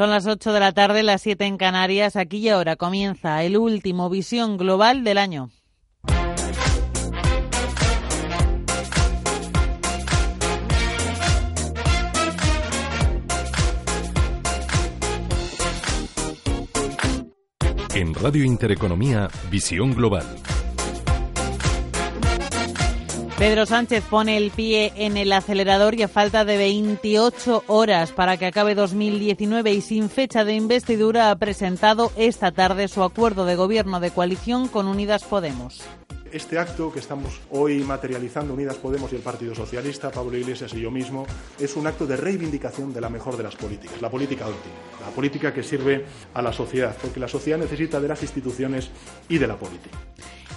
Son las 8 de la tarde, las 7 en Canarias. Aquí y ahora comienza el último Visión Global del año. En Radio Intereconomía, Visión Global. Pedro Sánchez pone el pie en el acelerador y a falta de 28 horas para que acabe 2019 y sin fecha de investidura ha presentado esta tarde su acuerdo de gobierno de coalición con Unidas Podemos. Este acto que estamos hoy materializando Unidas Podemos y el Partido Socialista, Pablo Iglesias y yo mismo, es un acto de reivindicación de la mejor de las políticas, la política última, la política que sirve a la sociedad, porque la sociedad necesita de las instituciones y de la política.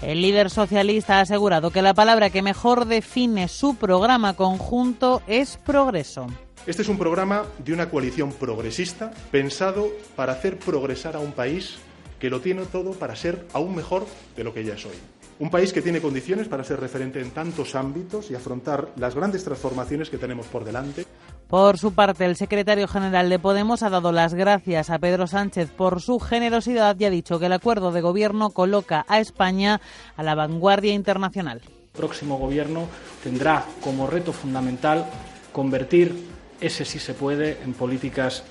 El líder socialista ha asegurado que la palabra que mejor define su programa conjunto es progreso. Este es un programa de una coalición progresista pensado para hacer progresar a un país que lo tiene todo para ser aún mejor de lo que ya es hoy. Un país que tiene condiciones para ser referente en tantos ámbitos y afrontar las grandes transformaciones que tenemos por delante. Por su parte, el secretario general de Podemos ha dado las gracias a Pedro Sánchez por su generosidad y ha dicho que el acuerdo de gobierno coloca a España a la vanguardia internacional. El próximo gobierno tendrá como reto fundamental convertir ese sí se puede en políticas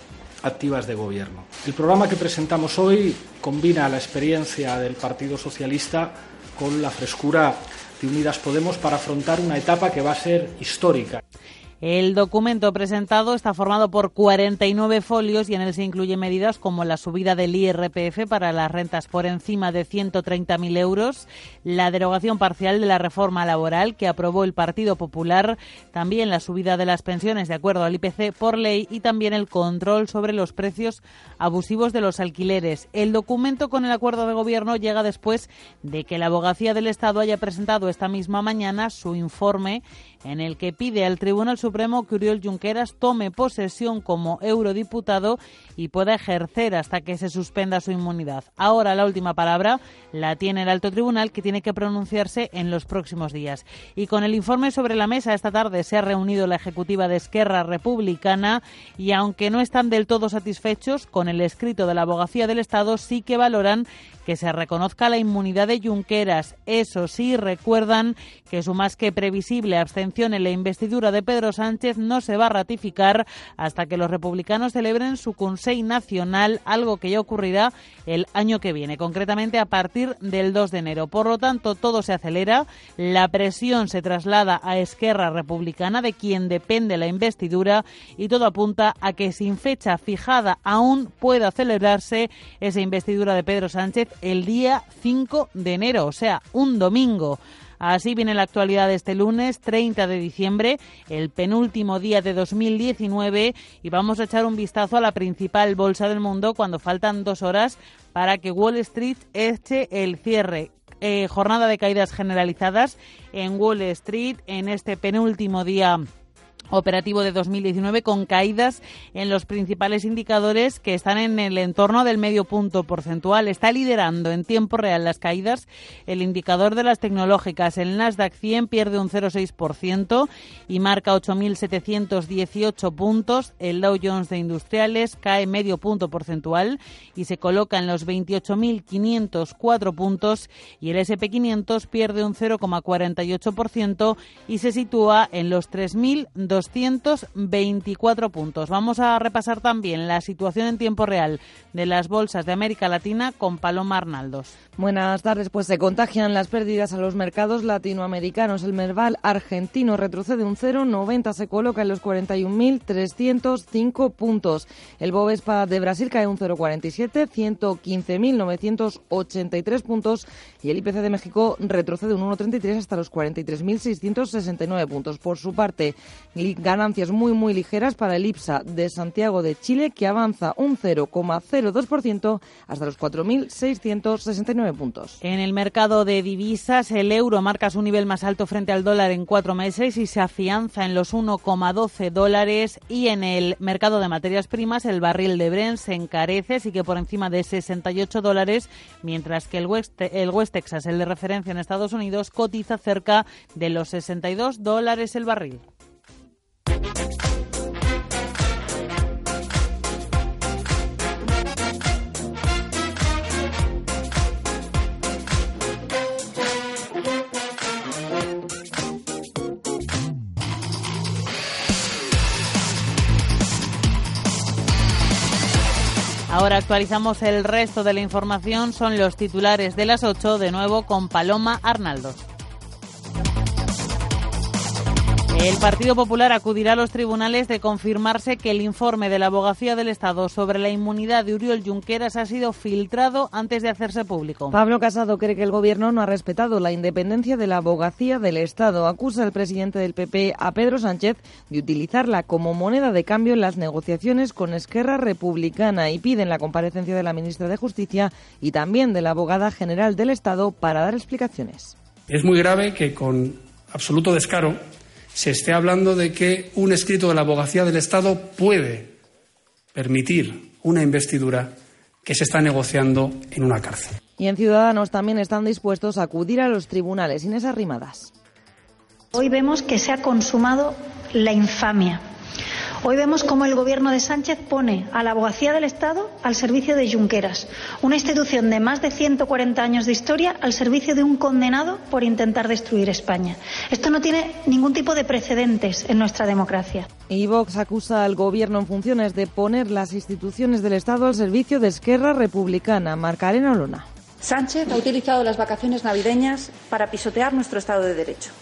activas de gobierno. El programa que presentamos hoy combina la experiencia del Partido Socialista con la frescura de Unidas Podemos para afrontar una etapa que va a ser histórica. El documento presentado está formado por 49 folios y en él se incluyen medidas como la subida del IRPF para las rentas por encima de 130.000 euros, la derogación parcial de la reforma laboral que aprobó el Partido Popular, también la subida de las pensiones de acuerdo al IPC por ley y también el control sobre los precios abusivos de los alquileres. El documento con el acuerdo de gobierno llega después de que la abogacía del Estado haya presentado esta misma mañana su informe en el que pide al Tribunal Supremo que Uriol Junqueras tome posesión como eurodiputado y pueda ejercer hasta que se suspenda su inmunidad. Ahora la última palabra la tiene el alto tribunal que tiene que pronunciarse en los próximos días. Y con el informe sobre la mesa esta tarde se ha reunido la ejecutiva de Esquerra Republicana y aunque no están del todo satisfechos con el escrito de la abogacía del Estado, sí que valoran que se reconozca la inmunidad de Junqueras. Eso sí, recuerdan que su más que previsible abstención en la investidura de Pedro Sánchez no se va a ratificar hasta que los republicanos celebren su Consejo Nacional, algo que ya ocurrirá el año que viene, concretamente a partir del 2 de enero. Por lo tanto, todo se acelera, la presión se traslada a Esquerra Republicana, de quien depende la investidura, y todo apunta a que sin fecha fijada aún pueda celebrarse esa investidura de Pedro Sánchez el día 5 de enero, o sea, un domingo. Así viene la actualidad de este lunes 30 de diciembre, el penúltimo día de 2019, y vamos a echar un vistazo a la principal bolsa del mundo cuando faltan dos horas para que Wall Street eche el cierre. Eh, jornada de caídas generalizadas en Wall Street en este penúltimo día operativo de 2019 con caídas en los principales indicadores que están en el entorno del medio punto porcentual. Está liderando en tiempo real las caídas el indicador de las tecnológicas. El Nasdaq 100 pierde un 0,6% y marca 8.718 puntos. El Dow Jones de Industriales cae medio punto porcentual y se coloca en los 28.504 puntos y el SP500 pierde un 0,48% y se sitúa en los 3.200 224 puntos. Vamos a repasar también la situación en tiempo real de las bolsas de América Latina con Paloma Arnaldos. Buenas tardes. Pues se contagian las pérdidas a los mercados latinoamericanos. El Merval argentino retrocede un 0,90, se coloca en los 41.305 puntos. El Bovespa de Brasil cae un 0,47, 115.983 puntos. Y el IPC de México retrocede un 1,33 hasta los 43.669 puntos. Por su parte, ganancias muy, muy ligeras para el IPSA de Santiago de Chile, que avanza un 0,02% hasta los 4.669 puntos. En el mercado de divisas, el euro marca su nivel más alto frente al dólar en cuatro meses y se afianza en los 1,12 dólares. Y en el mercado de materias primas, el barril de Brent se encarece, sigue por encima de 68 dólares, mientras que el West, el West Texas, el de referencia en Estados Unidos, cotiza cerca de los 62 dólares el barril. Ahora actualizamos el resto de la información. Son los titulares de las 8, de nuevo con Paloma Arnaldo. El Partido Popular acudirá a los tribunales de confirmarse que el informe de la Abogacía del Estado sobre la inmunidad de Uriol Junqueras ha sido filtrado antes de hacerse público. Pablo Casado cree que el Gobierno no ha respetado la independencia de la Abogacía del Estado. Acusa al presidente del PP, a Pedro Sánchez, de utilizarla como moneda de cambio en las negociaciones con Esquerra Republicana y piden la comparecencia de la ministra de Justicia y también de la abogada general del Estado para dar explicaciones. Es muy grave que con absoluto descaro se esté hablando de que un escrito de la abogacía del Estado puede permitir una investidura que se está negociando en una cárcel. Y en Ciudadanos también están dispuestos a acudir a los tribunales. Inés Arrimadas. Hoy vemos que se ha consumado la infamia Hoy vemos cómo el gobierno de Sánchez pone a la abogacía del Estado al servicio de Junqueras, una institución de más de 140 años de historia al servicio de un condenado por intentar destruir España. Esto no tiene ningún tipo de precedentes en nuestra democracia. Y Vox acusa al gobierno en funciones de poner las instituciones del Estado al servicio de Esquerra Republicana. Marcarena Olona. Sánchez ha utilizado las vacaciones navideñas para pisotear nuestro Estado de Derecho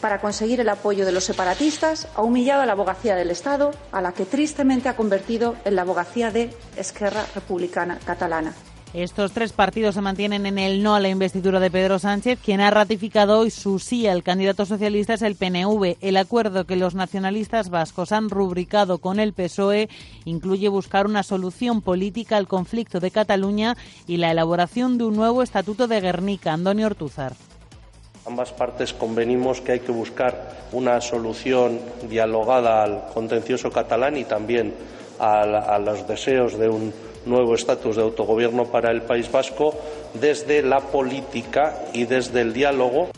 para conseguir el apoyo de los separatistas, ha humillado a la abogacía del Estado, a la que tristemente ha convertido en la abogacía de Esquerra Republicana Catalana. Estos tres partidos se mantienen en el no a la investidura de Pedro Sánchez. Quien ha ratificado hoy su sí al candidato socialista es el PNV. El acuerdo que los nacionalistas vascos han rubricado con el PSOE incluye buscar una solución política al conflicto de Cataluña y la elaboración de un nuevo estatuto de Guernica. Antonio Ortúzar. Ambas partes convenimos que hay que buscar una solución dialogada al contencioso catalán y también a, a los deseos de un nuevo estatus de autogobierno para el País Vasco desde la política y desde el diálogo.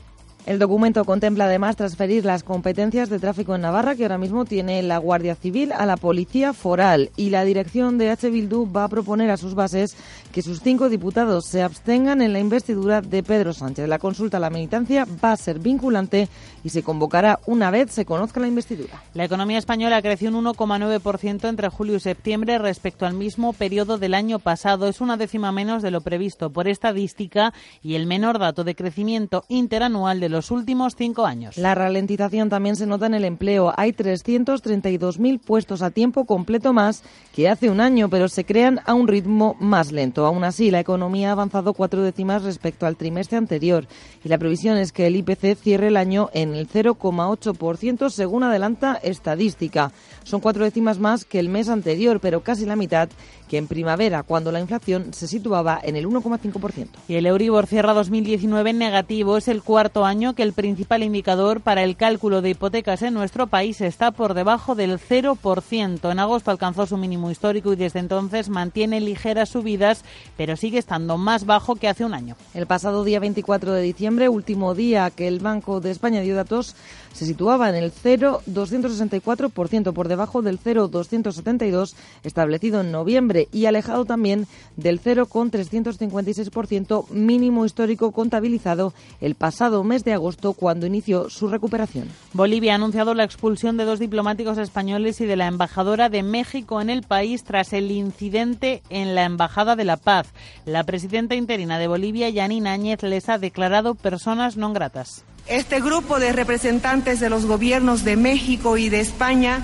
El documento contempla además transferir las competencias de tráfico en Navarra, que ahora mismo tiene la Guardia Civil, a la Policía Foral. Y la dirección de H. Bildu va a proponer a sus bases que sus cinco diputados se abstengan en la investidura de Pedro Sánchez. La consulta a la militancia va a ser vinculante y se convocará una vez se conozca la investidura. La economía española creció un 1,9% entre julio y septiembre respecto al mismo periodo del año pasado. Es una décima menos de lo previsto por estadística y el menor dato de crecimiento interanual de los últimos cinco años. La ralentización también se nota en el empleo. Hay 332.000 puestos a tiempo completo más que hace un año, pero se crean a un ritmo más lento. Aún así, la economía ha avanzado cuatro décimas respecto al trimestre anterior y la previsión es que el IPC cierre el año en el 0,8% según adelanta estadística. Son cuatro décimas más que el mes anterior, pero casi la mitad que en primavera, cuando la inflación se situaba en el 1,5%. Y el Euribor cierra 2019 en negativo. Es el cuarto año que el principal indicador para el cálculo de hipotecas en nuestro país está por debajo del 0%. En agosto alcanzó su mínimo histórico y desde entonces mantiene ligeras subidas, pero sigue estando más bajo que hace un año. El pasado día 24 de diciembre, último día que el Banco de España dio datos, se situaba en el 0,264% por debajo del 0,272 establecido en noviembre y alejado también del 0,356% mínimo histórico contabilizado el pasado mes de agosto cuando inició su recuperación. Bolivia ha anunciado la expulsión de dos diplomáticos españoles y de la embajadora de México en el país tras el incidente en la Embajada de la Paz. La presidenta interina de Bolivia, Yanina Áñez, les ha declarado personas no gratas. Este grupo de representantes de los gobiernos de México y de España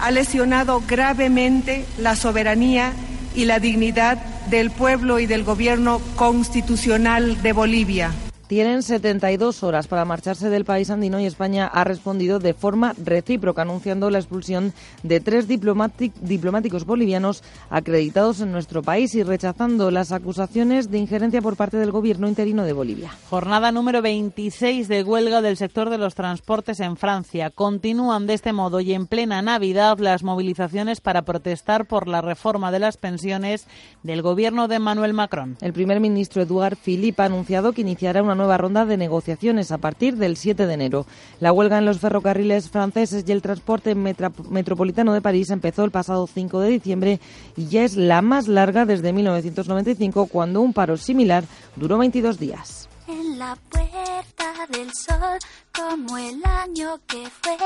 ha lesionado gravemente la soberanía y la dignidad del pueblo y del gobierno constitucional de Bolivia. Tienen 72 horas para marcharse del país andino y España ha respondido de forma recíproca, anunciando la expulsión de tres diplomáticos bolivianos acreditados en nuestro país y rechazando las acusaciones de injerencia por parte del gobierno interino de Bolivia. Jornada número 26 de huelga del sector de los transportes en Francia. Continúan de este modo y en plena Navidad las movilizaciones para protestar por la reforma de las pensiones del gobierno de Emmanuel Macron. El primer ministro Eduard Philippe ha anunciado que iniciará una nueva ronda de negociaciones a partir del 7 de enero. La huelga en los ferrocarriles franceses y el transporte metropolitano de París empezó el pasado 5 de diciembre y ya es la más larga desde 1995, cuando un paro similar duró 22 días. En la puerta del sol, como el año que fue,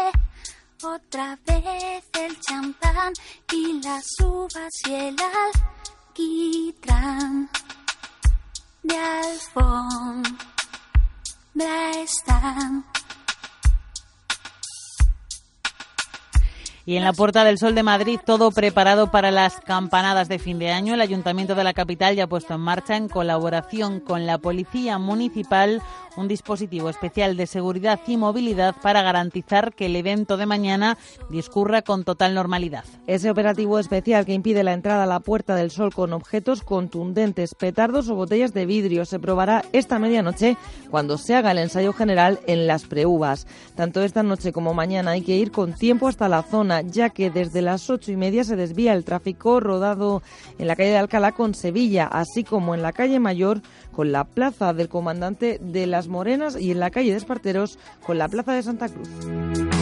otra vez el champán y las uvas y el alquitrán, de alfombra están. Y en la Puerta del Sol de Madrid, todo preparado para las campanadas de fin de año. El Ayuntamiento de la capital ya ha puesto en marcha, en colaboración con la Policía Municipal, un dispositivo especial de seguridad y movilidad para garantizar que el evento de mañana discurra con total normalidad. Ese operativo especial que impide la entrada a la Puerta del Sol con objetos contundentes, petardos o botellas de vidrio se probará esta medianoche cuando se haga el ensayo general en las preuvas. Tanto esta noche como mañana hay que ir con tiempo hasta la zona, ya que desde las ocho y media se desvía el tráfico rodado en la calle de Alcalá con Sevilla, así como en la calle Mayor con la plaza del comandante de las Morenas y en la calle de Esparteros con la plaza de Santa Cruz.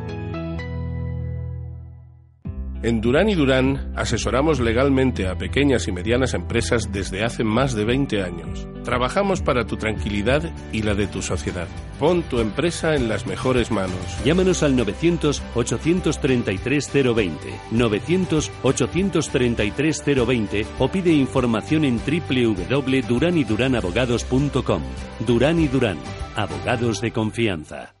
En Durán y Durán asesoramos legalmente a pequeñas y medianas empresas desde hace más de 20 años. Trabajamos para tu tranquilidad y la de tu sociedad. Pon tu empresa en las mejores manos. Llámanos al 900-833-020, 900-833-020 o pide información en www.duranyduranabogados.com. Durán y Durán, abogados de confianza.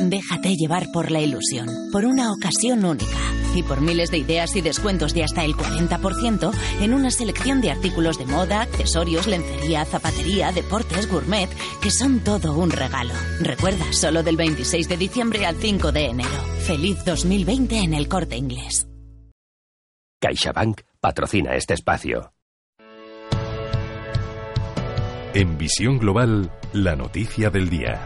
Déjate llevar por la ilusión, por una ocasión única y por miles de ideas y descuentos de hasta el 40% en una selección de artículos de moda, accesorios, lencería, zapatería, deportes, gourmet, que son todo un regalo. Recuerda, solo del 26 de diciembre al 5 de enero. Feliz 2020 en el corte inglés. CaixaBank patrocina este espacio. En Visión Global, la noticia del día.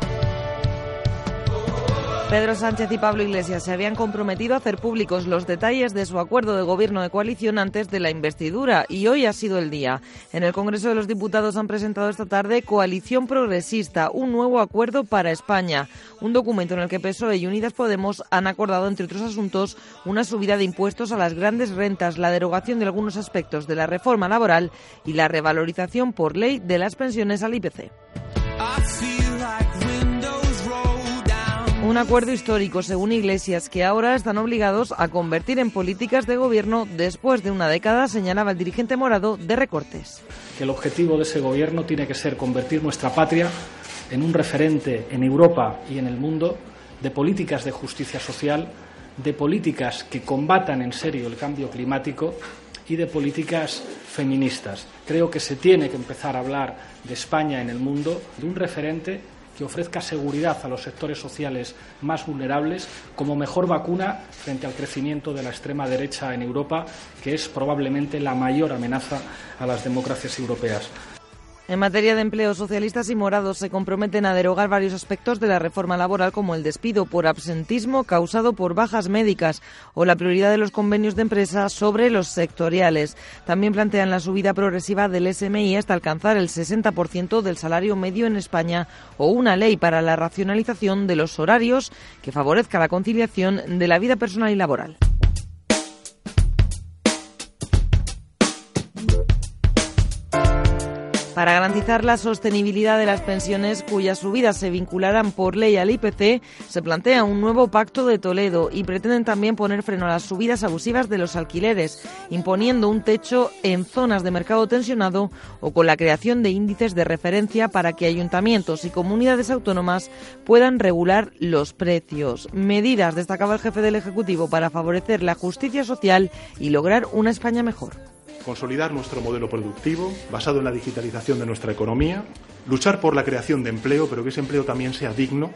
Pedro Sánchez y Pablo Iglesias se habían comprometido a hacer públicos los detalles de su acuerdo de gobierno de coalición antes de la investidura y hoy ha sido el día. En el Congreso de los Diputados han presentado esta tarde Coalición Progresista, un nuevo acuerdo para España, un documento en el que PSOE y Unidas Podemos han acordado, entre otros asuntos, una subida de impuestos a las grandes rentas, la derogación de algunos aspectos de la reforma laboral y la revalorización por ley de las pensiones al IPC. Un acuerdo histórico, según Iglesias, que ahora están obligados a convertir en políticas de gobierno después de una década, señalaba el dirigente morado, de recortes. Que el objetivo de ese gobierno tiene que ser convertir nuestra patria en un referente en Europa y en el mundo de políticas de justicia social, de políticas que combatan en serio el cambio climático y de políticas feministas. Creo que se tiene que empezar a hablar de España en el mundo, de un referente que ofrezca seguridad a los sectores sociales más vulnerables como mejor vacuna frente al crecimiento de la extrema derecha en Europa, que es probablemente la mayor amenaza a las democracias europeas. En materia de empleo, socialistas y morados se comprometen a derogar varios aspectos de la reforma laboral, como el despido por absentismo causado por bajas médicas o la prioridad de los convenios de empresa sobre los sectoriales. También plantean la subida progresiva del SMI hasta alcanzar el 60% del salario medio en España o una ley para la racionalización de los horarios que favorezca la conciliación de la vida personal y laboral. Para garantizar la sostenibilidad de las pensiones cuyas subidas se vincularán por ley al IPC, se plantea un nuevo pacto de Toledo y pretenden también poner freno a las subidas abusivas de los alquileres, imponiendo un techo en zonas de mercado tensionado o con la creación de índices de referencia para que ayuntamientos y comunidades autónomas puedan regular los precios. Medidas, destacaba el jefe del Ejecutivo, para favorecer la justicia social y lograr una España mejor consolidar nuestro modelo productivo basado en la digitalización de nuestra economía, luchar por la creación de empleo, pero que ese empleo también sea digno,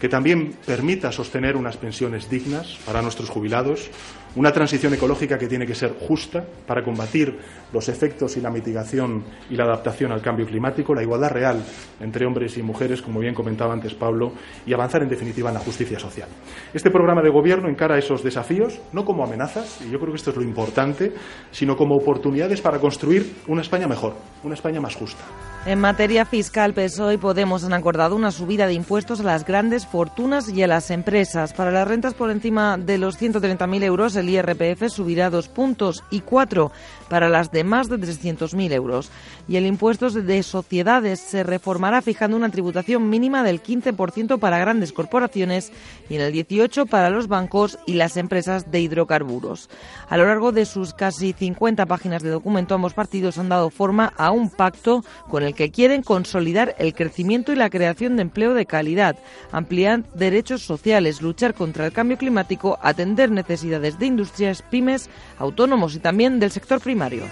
que también permita sostener unas pensiones dignas para nuestros jubilados, una transición ecológica que tiene que ser justa para combatir los efectos y la mitigación y la adaptación al cambio climático, la igualdad real entre hombres y mujeres, como bien comentaba antes Pablo, y avanzar en definitiva en la justicia social. Este programa de gobierno encara esos desafíos no como amenazas, y yo creo que esto es lo importante, sino como oportunidades para construir una España mejor, una España más justa. En materia fiscal, PSOE y Podemos han acordado una subida de impuestos a las grandes fortunas y a las empresas. Para las rentas por encima de los 130.000 euros, IRPF subirá dos puntos y cuatro para las de más de 300.000 euros. Y el impuesto de sociedades se reformará fijando una tributación mínima del 15% para grandes corporaciones y en el 18% para los bancos y las empresas de hidrocarburos. A lo largo de sus casi 50 páginas de documento, ambos partidos han dado forma a un pacto con el que quieren consolidar el crecimiento y la creación de empleo de calidad, ampliar derechos sociales, luchar contra el cambio climático, atender necesidades de industrias, pymes, autónomos y también del sector privado primario.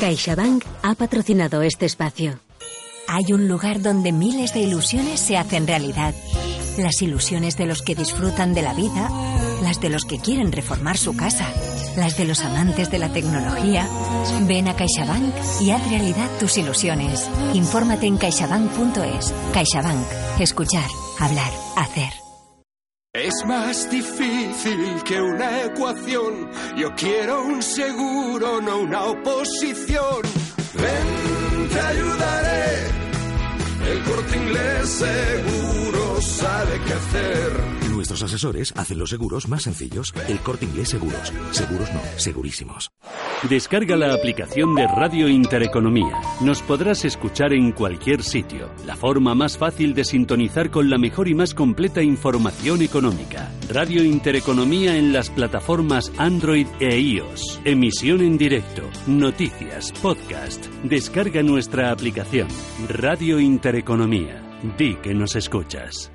CaixaBank ha patrocinado este espacio. Hay un lugar donde miles de ilusiones se hacen realidad. Las ilusiones de los que disfrutan de la vida las de los que quieren reformar su casa, las de los amantes de la tecnología. Ven a CaixaBank y haz realidad tus ilusiones. Infórmate en caixabank.es. CaixaBank. Escuchar, hablar, hacer. Es más difícil que una ecuación. Yo quiero un seguro, no una oposición. Ven, te ayudaré. El corte inglés seguro sabe qué hacer. Nuestros asesores hacen los seguros más sencillos. El corte inglés seguros. Seguros no, segurísimos. Descarga la aplicación de Radio Intereconomía. Nos podrás escuchar en cualquier sitio. La forma más fácil de sintonizar con la mejor y más completa información económica. Radio Intereconomía en las plataformas Android e iOS. Emisión en directo. Noticias, podcast. Descarga nuestra aplicación. Radio Intereconomía. Di que nos escuchas.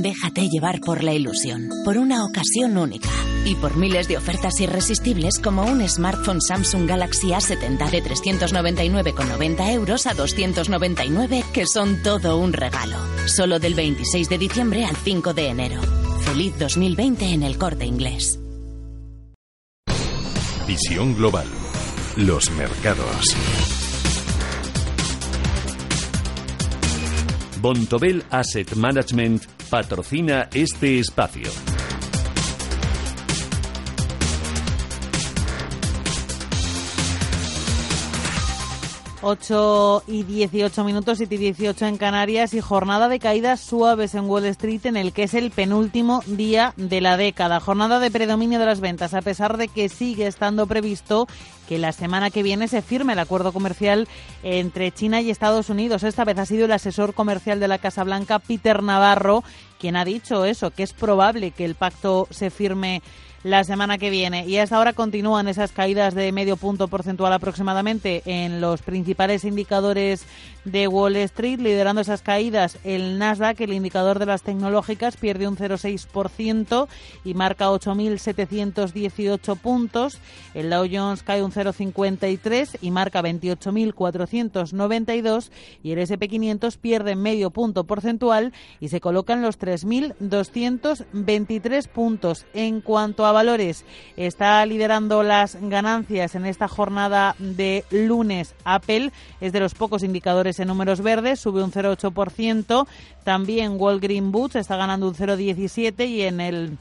Déjate llevar por la ilusión, por una ocasión única y por miles de ofertas irresistibles como un smartphone Samsung Galaxy A70 de 399,90 euros a 299 que son todo un regalo. Solo del 26 de diciembre al 5 de enero. Feliz 2020 en el corte inglés. Visión global. Los mercados. Bontobel Asset Management patrocina este espacio. 8 y 18 minutos, 7 y 18 en Canarias y jornada de caídas suaves en Wall Street en el que es el penúltimo día de la década. Jornada de predominio de las ventas, a pesar de que sigue estando previsto que la semana que viene se firme el acuerdo comercial entre China y Estados Unidos. Esta vez ha sido el asesor comercial de la Casa Blanca, Peter Navarro, quien ha dicho eso, que es probable que el pacto se firme la semana que viene. Y hasta ahora continúan esas caídas de medio punto porcentual aproximadamente en los principales indicadores de Wall Street, liderando esas caídas el Nasdaq, el indicador de las tecnológicas, pierde un 0,6% y marca 8.718 puntos. El Dow Jones cae un 0,53 y marca 28.492 y el SP500 pierde medio punto porcentual y se coloca en los 3.223 puntos. En cuanto a valores, está liderando las ganancias en esta jornada de lunes Apple, es de los pocos indicadores en números verdes, sube un 0,8%. También Walgreen Boots está ganando un 0,17 y en el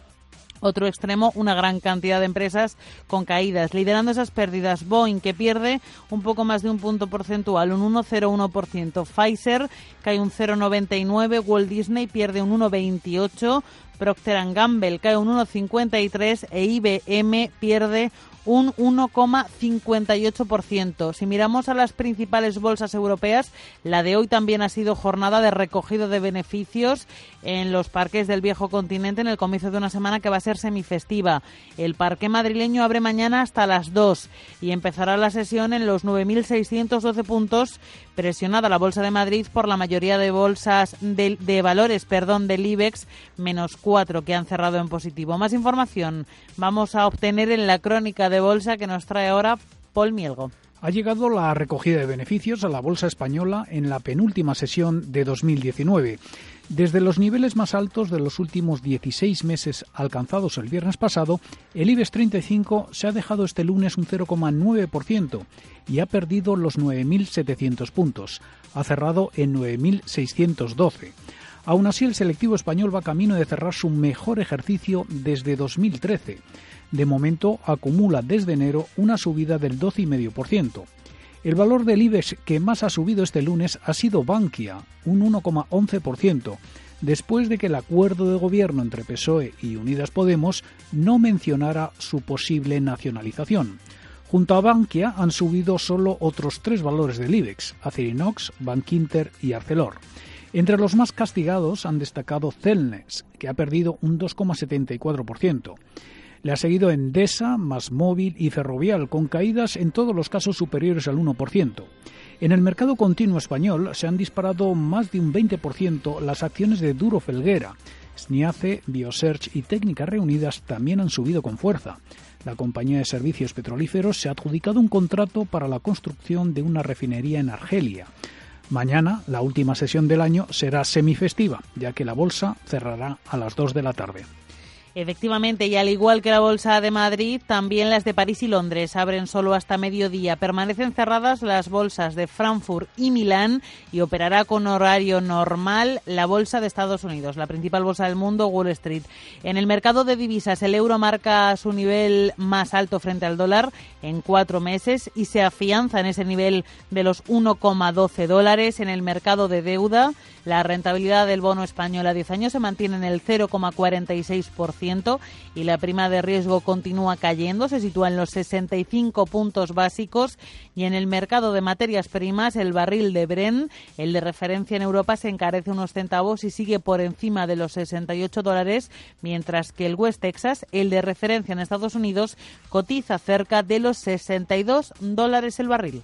Otro extremo, una gran cantidad de empresas con caídas. Liderando esas pérdidas, Boeing, que pierde un poco más de un punto porcentual, un 1,01%. Pfizer cae un 0,99%. Walt Disney pierde un 1,28%. Procter Gamble cae un 1,53% e IBM pierde un 1,58%. Si miramos a las principales bolsas europeas, la de hoy también ha sido jornada de recogido de beneficios en los parques del viejo continente en el comienzo de una semana que va a ser semifestiva. El parque madrileño abre mañana hasta las 2 y empezará la sesión en los 9.612 puntos, presionada la Bolsa de Madrid por la mayoría de bolsas de, valores perdón, del IBEX, menos 4 que han cerrado en positivo. Más información vamos a obtener en la crónica de bolsa que nos trae ahora Paul Mielgo. Ha llegado la recogida de beneficios a la bolsa española en la penúltima sesión de 2019. Desde los niveles más altos de los últimos 16 meses alcanzados el viernes pasado, el IBEX 35 se ha dejado este lunes un 0,9% y ha perdido los 9.700 puntos. Ha cerrado en 9.612. Aún así, el selectivo español va camino de cerrar su mejor ejercicio desde 2013 de momento acumula desde enero una subida del 12,5%. El valor del IBEX que más ha subido este lunes ha sido Bankia, un 1,11%, después de que el acuerdo de gobierno entre PSOE y Unidas Podemos no mencionara su posible nacionalización. Junto a Bankia han subido solo otros tres valores del IBEX, Acerinox, Bankinter y Arcelor. Entre los más castigados han destacado Celnes, que ha perdido un 2,74%. Le ha seguido Endesa, Más Móvil y Ferrovial, con caídas en todos los casos superiores al 1%. En el mercado continuo español se han disparado más de un 20% las acciones de Duro Felguera. SNIACE, Biosearch y Técnicas Reunidas también han subido con fuerza. La compañía de servicios petrolíferos se ha adjudicado un contrato para la construcción de una refinería en Argelia. Mañana, la última sesión del año, será semifestiva, ya que la bolsa cerrará a las 2 de la tarde. Efectivamente, y al igual que la Bolsa de Madrid, también las de París y Londres abren solo hasta mediodía. Permanecen cerradas las bolsas de Frankfurt y Milán y operará con horario normal la Bolsa de Estados Unidos, la principal bolsa del mundo, Wall Street. En el mercado de divisas, el euro marca su nivel más alto frente al dólar en cuatro meses y se afianza en ese nivel de los 1,12 dólares. En el mercado de deuda, la rentabilidad del bono español a 10 años se mantiene en el 0,46% y la prima de riesgo continúa cayendo, se sitúa en los 65 puntos básicos y en el mercado de materias primas el barril de Bren, el de referencia en Europa, se encarece unos centavos y sigue por encima de los 68 dólares, mientras que el West Texas, el de referencia en Estados Unidos, cotiza cerca de los 62 dólares el barril.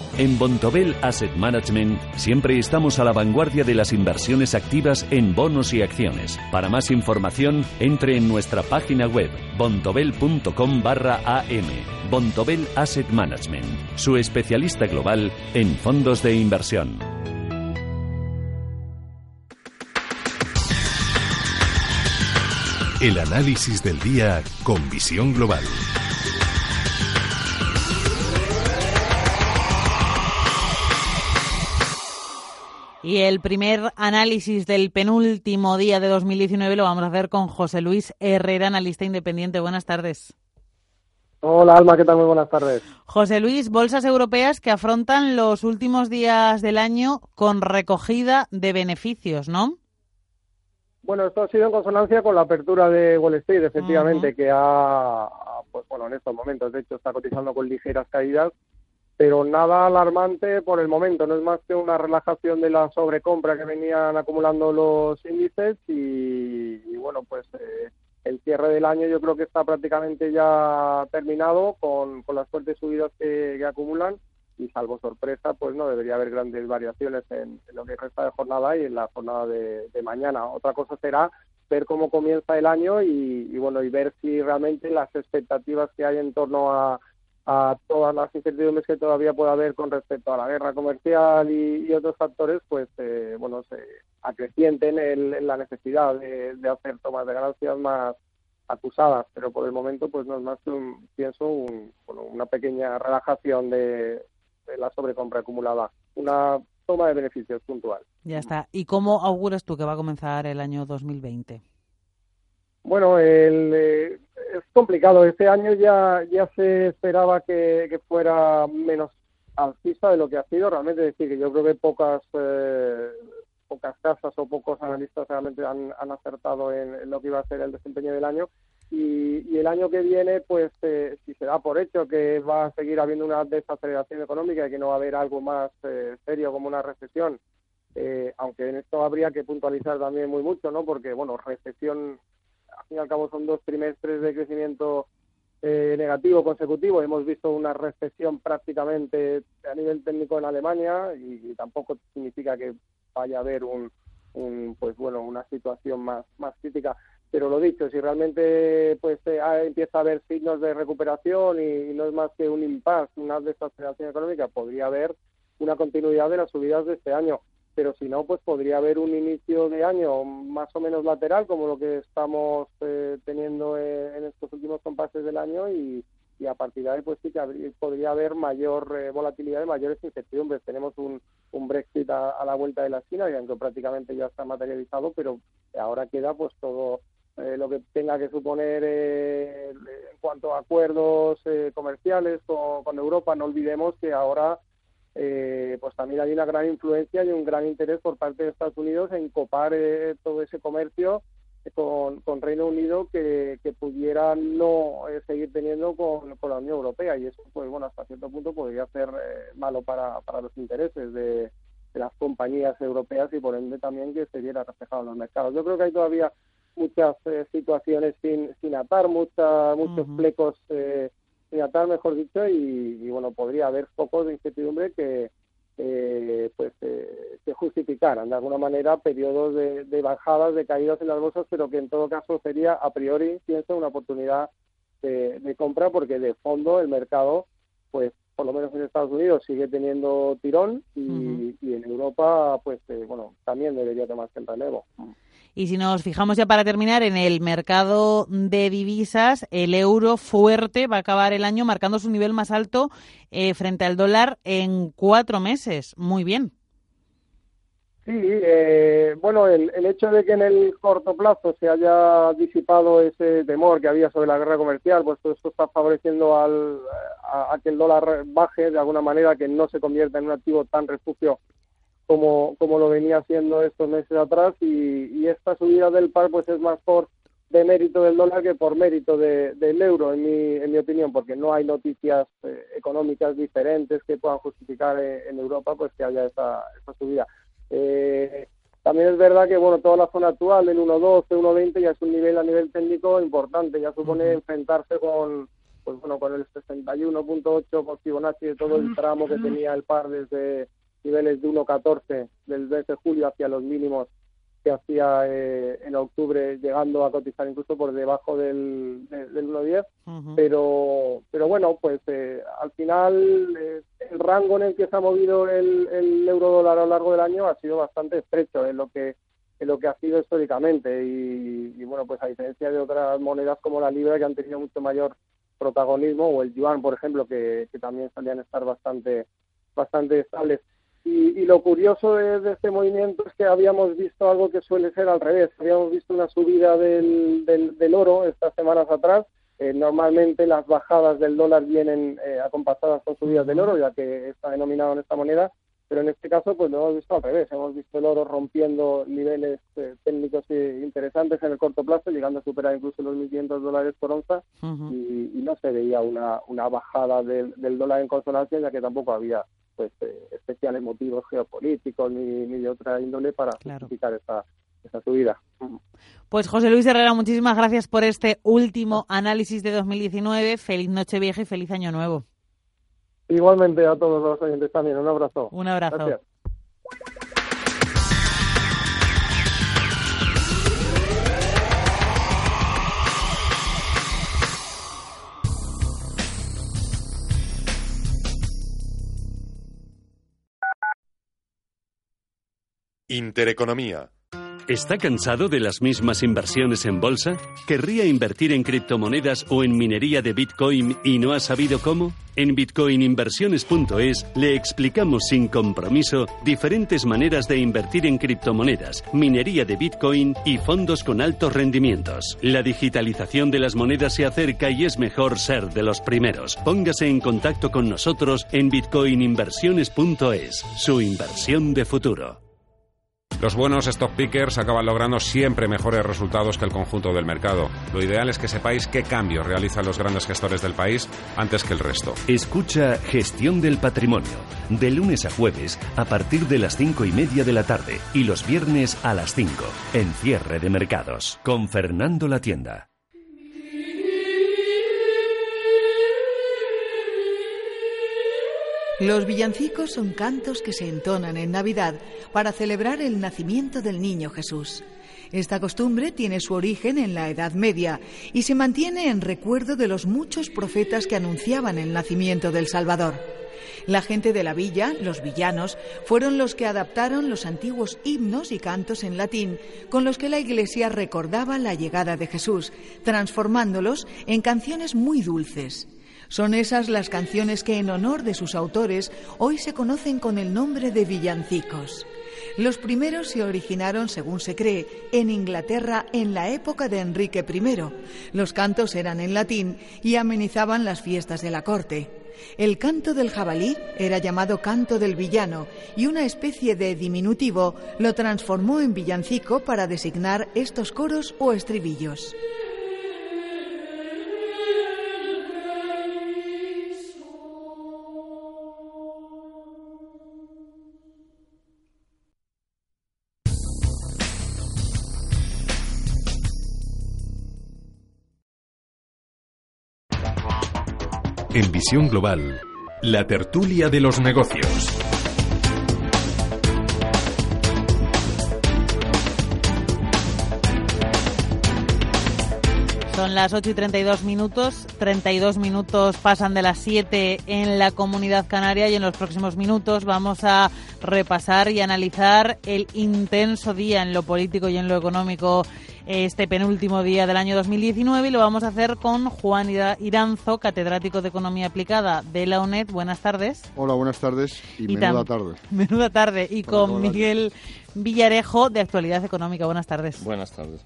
En Bontobel Asset Management siempre estamos a la vanguardia de las inversiones activas en bonos y acciones. Para más información, entre en nuestra página web bontobel.com barra am. Bontobel Asset Management, su especialista global en fondos de inversión. El análisis del día con visión global. Y el primer análisis del penúltimo día de 2019 lo vamos a hacer con José Luis Herrera, analista independiente. Buenas tardes. Hola Alma, ¿qué tal? Muy buenas tardes. José Luis, bolsas europeas que afrontan los últimos días del año con recogida de beneficios, ¿no? Bueno, esto ha sido en consonancia con la apertura de Wall Street, efectivamente, que ha, pues bueno, en estos momentos, de hecho, está cotizando con ligeras caídas pero nada alarmante por el momento, no es más que una relajación de la sobrecompra que venían acumulando los índices y, bueno, pues eh, el cierre del año yo creo que está prácticamente ya terminado con, las fuertes subidas que, acumulan y salvo sorpresa, pues no debería haber grandes variaciones en, lo que resta de jornada y en la jornada de, mañana. Otra cosa será ver cómo comienza el año y, bueno y ver si realmente las expectativas que hay en torno a, a todas las incertidumbres que todavía pueda haber con respecto a la guerra comercial y, y otros factores, pues eh, bueno se acrecienten en, la necesidad de, de, hacer tomas de ganancias más acusadas, pero por el momento pues no es más que un, pienso un, bueno, una pequeña relajación de, de la sobrecompra acumulada, una toma de beneficios puntual. Ya está. ¿Y cómo auguras tú que va a comenzar el año 2020? Bueno, el, eh, es complicado. Este año ya, ya se esperaba que, fuera menos alcista de lo que ha sido. Realmente decir que yo creo que pocas eh, pocas casas o pocos analistas realmente han, han acertado en, en, lo que iba a ser el desempeño del año. Y, y el año que viene, pues eh, si se da por hecho que va a seguir habiendo una desaceleración económica y que no va a haber algo más eh, serio como una recesión, eh, aunque en esto habría que puntualizar también muy mucho, ¿no? Porque, bueno, recesión al fin y al cabo son dos trimestres de crecimiento eh, negativo consecutivo. Hemos visto una recesión prácticamente a nivel técnico en Alemania y, tampoco significa que vaya a haber un, un, pues bueno una situación más más crítica. Pero lo dicho, si realmente pues eh, empieza a haber signos de recuperación y, y no es más que un impasse, una desaceleración económica, podría haber una continuidad de las subidas de este año pero si no, pues podría haber un inicio de año más o menos lateral, como lo que estamos eh, teniendo eh, en estos últimos compases del año, y, y, a partir de ahí, pues sí que habría, podría haber mayor eh, volatilidad y mayores incertidumbres. Tenemos un, un Brexit a, a, la vuelta de la esquina, y aunque prácticamente ya está materializado, pero ahora queda pues todo eh, lo que tenga que suponer eh, en cuanto a acuerdos comerciales con, con Europa. No olvidemos que ahora eh, pues también hay una gran influencia y un gran interés por parte de Estados Unidos en copar eh, todo ese comercio con, con Reino Unido que, que pudiera no eh, seguir teniendo con, con, la Unión Europea y eso pues bueno hasta cierto punto podría ser eh, malo para, para los intereses de, de, las compañías europeas y por ende también que se viera reflejado en los mercados. Yo creo que hay todavía muchas eh, situaciones sin, sin atar, mucha, muchos uh -huh. flecos mejor dicho, y, y, bueno, podría haber focos de incertidumbre que, eh, pues, eh, que justificaran de alguna manera periodos de, de, bajadas, de caídas en las bolsas, pero que en todo caso sería a priori, pienso, una oportunidad de, de compra porque de fondo el mercado, pues por lo menos en Estados Unidos sigue teniendo tirón y, uh -huh. y en Europa, pues eh, bueno, también debería tomarse el relevo. Y si nos fijamos ya para terminar en el mercado de divisas, el euro fuerte va a acabar el año marcando su nivel más alto eh, frente al dólar en cuatro meses. Muy bien. Sí, eh, bueno, el, el, hecho de que en el corto plazo se haya disipado ese temor que había sobre la guerra comercial, pues todo esto está favoreciendo al, a, a que el dólar baje de alguna manera, que no se convierta en un activo tan refugio como, como lo venía haciendo estos meses atrás y, y, esta subida del par pues es más por de mérito del dólar que por mérito de, del euro en mi, en mi opinión porque no hay noticias eh, económicas diferentes que puedan justificar eh, en Europa pues que haya esa, esa subida. Eh, también es verdad que bueno toda la zona actual del 1.12, 1.20 ya es un nivel a nivel técnico importante ya supone enfrentarse con pues bueno con el 61.8 por Fibonacci de todo el tramo que tenía el par desde niveles de 1.14 del mes de julio hacia los mínimos que hacía eh, en octubre, llegando a cotizar incluso por debajo del, del, del 1.10. Uh -huh. pero, pero bueno, pues eh, al final eh, el rango en el que se ha movido el, el euro dólar a lo largo del año ha sido bastante estrecho en lo que en lo que ha sido históricamente y, y bueno, pues a diferencia de otras monedas como la libra que han tenido mucho mayor protagonismo o el yuan, por ejemplo, que, que también salían a estar bastante bastante estables. Y, y, lo curioso de, de, este movimiento es que habíamos visto algo que suele ser al revés. Habíamos visto una subida del, del, del oro estas semanas atrás. Eh, normalmente las bajadas del dólar vienen eh, acompasadas con subidas del oro, ya que está denominado en esta moneda. Pero en este caso, pues lo hemos visto al revés. Hemos visto el oro rompiendo niveles eh, técnicos interesantes en el corto plazo, llegando a superar incluso los 1.500 dólares por onza. Uh -huh. y, y, no se veía una, una bajada del, del dólar en consonancia, ya que tampoco había pues eh, especiales motivos geopolíticos ni, ni, de otra índole para claro. justificar esta, esta subida. Pues José Luis Herrera, muchísimas gracias por este último análisis de 2019. Feliz noche vieja y feliz año nuevo. Igualmente a todos los oyentes también. Un abrazo. Un abrazo. Gracias. Intereconomía. ¿Está cansado de las mismas inversiones en bolsa? ¿Querría invertir en criptomonedas o en minería de Bitcoin y no ha sabido cómo? En bitcoininversiones.es le explicamos sin compromiso diferentes maneras de invertir en criptomonedas, minería de Bitcoin y fondos con altos rendimientos. La digitalización de las monedas se acerca y es mejor ser de los primeros. Póngase en contacto con nosotros en bitcoininversiones.es, su inversión de futuro. Los buenos stock pickers acaban logrando siempre mejores resultados que el conjunto del mercado. Lo ideal es que sepáis qué cambios realizan los grandes gestores del país antes que el resto. Escucha Gestión del Patrimonio, de lunes a jueves a partir de las cinco y media de la tarde y los viernes a las 5, en cierre de mercados, con Fernando La Tienda. Los villancicos son cantos que se entonan en Navidad para celebrar el nacimiento del niño Jesús. Esta costumbre tiene su origen en la Edad Media y se mantiene en recuerdo de los muchos profetas que anunciaban el nacimiento del Salvador. La gente de la villa, los villanos, fueron los que adaptaron los antiguos himnos y cantos en latín con los que la Iglesia recordaba la llegada de Jesús, transformándolos en canciones muy dulces. Son esas las canciones que en honor de sus autores hoy se conocen con el nombre de villancicos. Los primeros se originaron, según se cree, en Inglaterra en la época de Enrique I. Los cantos eran en latín y amenizaban las fiestas de la corte. El canto del jabalí era llamado canto del villano y una especie de diminutivo lo transformó en villancico para designar estos coros o estribillos. En Visión Global, la tertulia de los negocios. Son las 8 y 32 minutos. 32 minutos pasan de las 7 en la comunidad canaria y en los próximos minutos vamos a repasar y analizar el intenso día en lo político y en lo económico este penúltimo día del año 2019 y lo vamos a hacer con Juan Iranzo, catedrático de Economía Aplicada de la UNED. Buenas tardes. Hola, buenas tardes y, menuda tarde. Menuda tarde. Y con Miguel Villarejo de Actualidad Económica. Buenas tardes. Buenas tardes.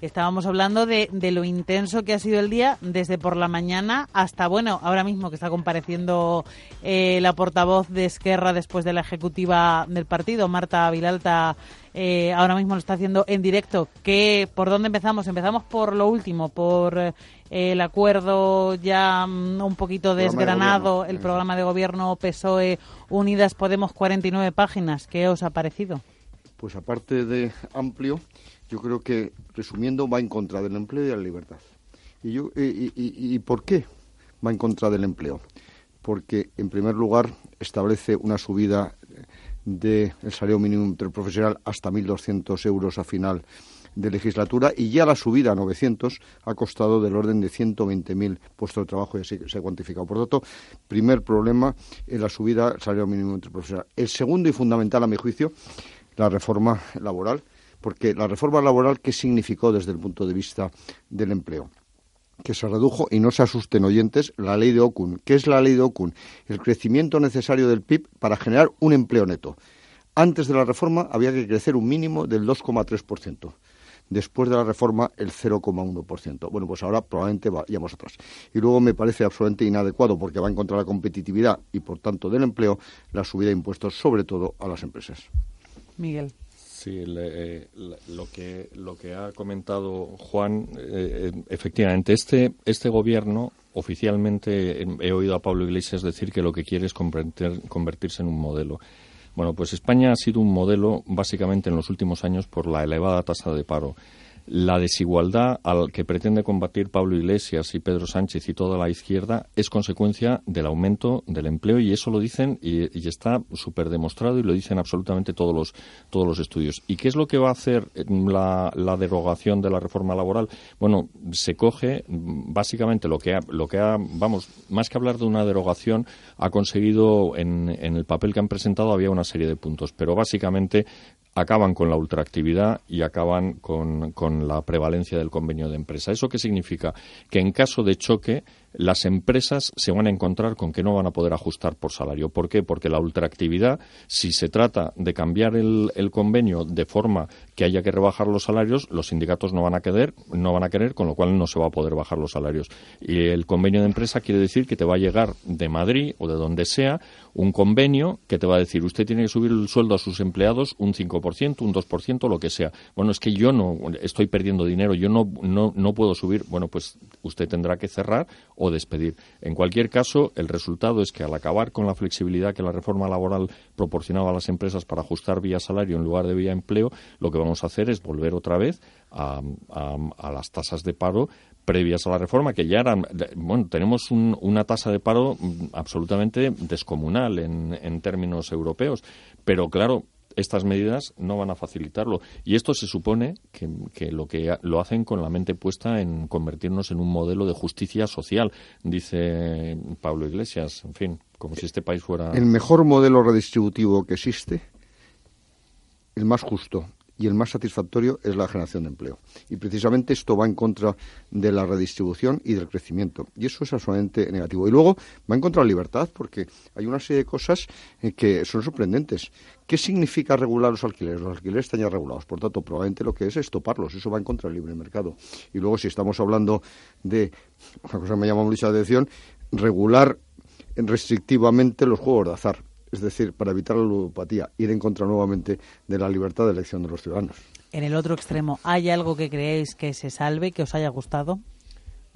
Estábamos hablando de, de, lo intenso que ha sido el día desde por la mañana hasta, bueno, ahora mismo que está compareciendo eh, la portavoz de Esquerra después de la ejecutiva del partido, Marta Vilalta, eh, ahora mismo lo está haciendo en directo. ¿Qué, ¿Por dónde empezamos? Empezamos por lo último, por eh, el acuerdo ya mm, un poquito desgranado, el programa de gobierno PSOE Unidas Podemos 49 páginas. ¿Qué os ha parecido? Pues aparte de amplio, yo creo que, resumiendo, va en contra del empleo y de la libertad. ¿Y, yo, y, y por qué va en contra del empleo? Porque, en primer lugar, establece una subida del salario mínimo interprofesional hasta 1.200 euros a final de legislatura y ya la subida a 900 ha costado del orden de 120.000 puestos de trabajo y así se ha cuantificado. Por tanto, primer problema en la subida del salario mínimo interprofesional. El segundo y fundamental, a mi juicio, la reforma laboral, porque la reforma laboral, ¿qué significó desde el punto de vista del empleo? que se redujo, y no se asusten oyentes, la ley de Okun. ¿Qué es la ley de Okun? El crecimiento necesario del PIB para generar un empleo neto. Antes de la reforma había que crecer un mínimo del 2,3%. Después de la reforma, el 0,1%. Bueno, pues ahora probablemente vayamos atrás. Y luego me parece absolutamente inadecuado, porque va en contra de la competitividad y, por tanto, del empleo, la subida de impuestos, sobre todo a las empresas. Miguel. Sí, le, lo, que, lo que ha comentado Juan, eh, efectivamente, este, este gobierno oficialmente he oído a Pablo Iglesias decir que lo que quiere es convertirse en un modelo. Bueno, pues España ha sido un modelo básicamente en los últimos años por la elevada tasa de paro la desigualdad al que pretende combatir Pablo Iglesias y Pedro Sánchez y toda la izquierda es consecuencia del aumento del empleo y eso lo dicen y, está súper demostrado y lo dicen absolutamente todos los, todos los estudios. ¿Y qué es lo que va a hacer la, derogación de la reforma laboral? Bueno, se coge básicamente lo que ha, lo que ha, vamos, más que hablar de una derogación, ha conseguido en, en el papel que han presentado había una serie de puntos, pero básicamente acaban con la ultraactividad y acaban con, la prevalencia del convenio de empresa. ¿Eso qué significa? Que en caso de choque las empresas se van a encontrar con que no van a poder ajustar por salario. ¿Por qué? Porque la ultraactividad, si se trata de cambiar el, convenio de forma que haya que rebajar los salarios, los sindicatos no van a querer, no van a querer, con lo cual no se va a poder bajar los salarios. Y el convenio de empresa quiere decir que te va a llegar de Madrid o de donde sea un convenio que te va a decir usted tiene que subir el sueldo a sus empleados un 5%, un 2%, lo que sea. Bueno, es que yo no estoy perdiendo dinero, yo no, no, no puedo subir. Bueno, pues usted tendrá que cerrar o despedir. En cualquier caso, el resultado es que al acabar con la flexibilidad que la reforma laboral proporcionaba a las empresas para ajustar vía salario en lugar de vía empleo, lo que vamos a hacer es volver otra vez a, las tasas de paro previas a la reforma, que ya eran, bueno, tenemos una tasa de paro mm, absolutamente descomunal en términos europeos, pero claro, estas medidas no van a facilitarlo. Y esto se supone que, lo que lo hacen con la mente puesta en convertirnos en un modelo de justicia social, dice Pablo Iglesias. En fin, como si este país fuera. El mejor modelo redistributivo que existe, el más justo, y el más satisfactorio es la generación de empleo. Y precisamente esto va en contra de la redistribución y del crecimiento. Y eso es absolutamente negativo. Y luego va en contra de la libertad, porque hay una serie de cosas eh, que son sorprendentes. ¿Qué significa regular los alquileres? Los alquileres están ya regulados, por tanto, probablemente lo que es es toparlos. Eso va en contra del libre mercado. Y luego, si estamos hablando de, una cosa que me llama mucha atención, regular restrictivamente los juegos de azar es decir, para evitar la ludopatía, ir en contra nuevamente de la libertad de elección de los ciudadanos. En el otro extremo, ¿hay algo que creéis que se salve, que os haya gustado?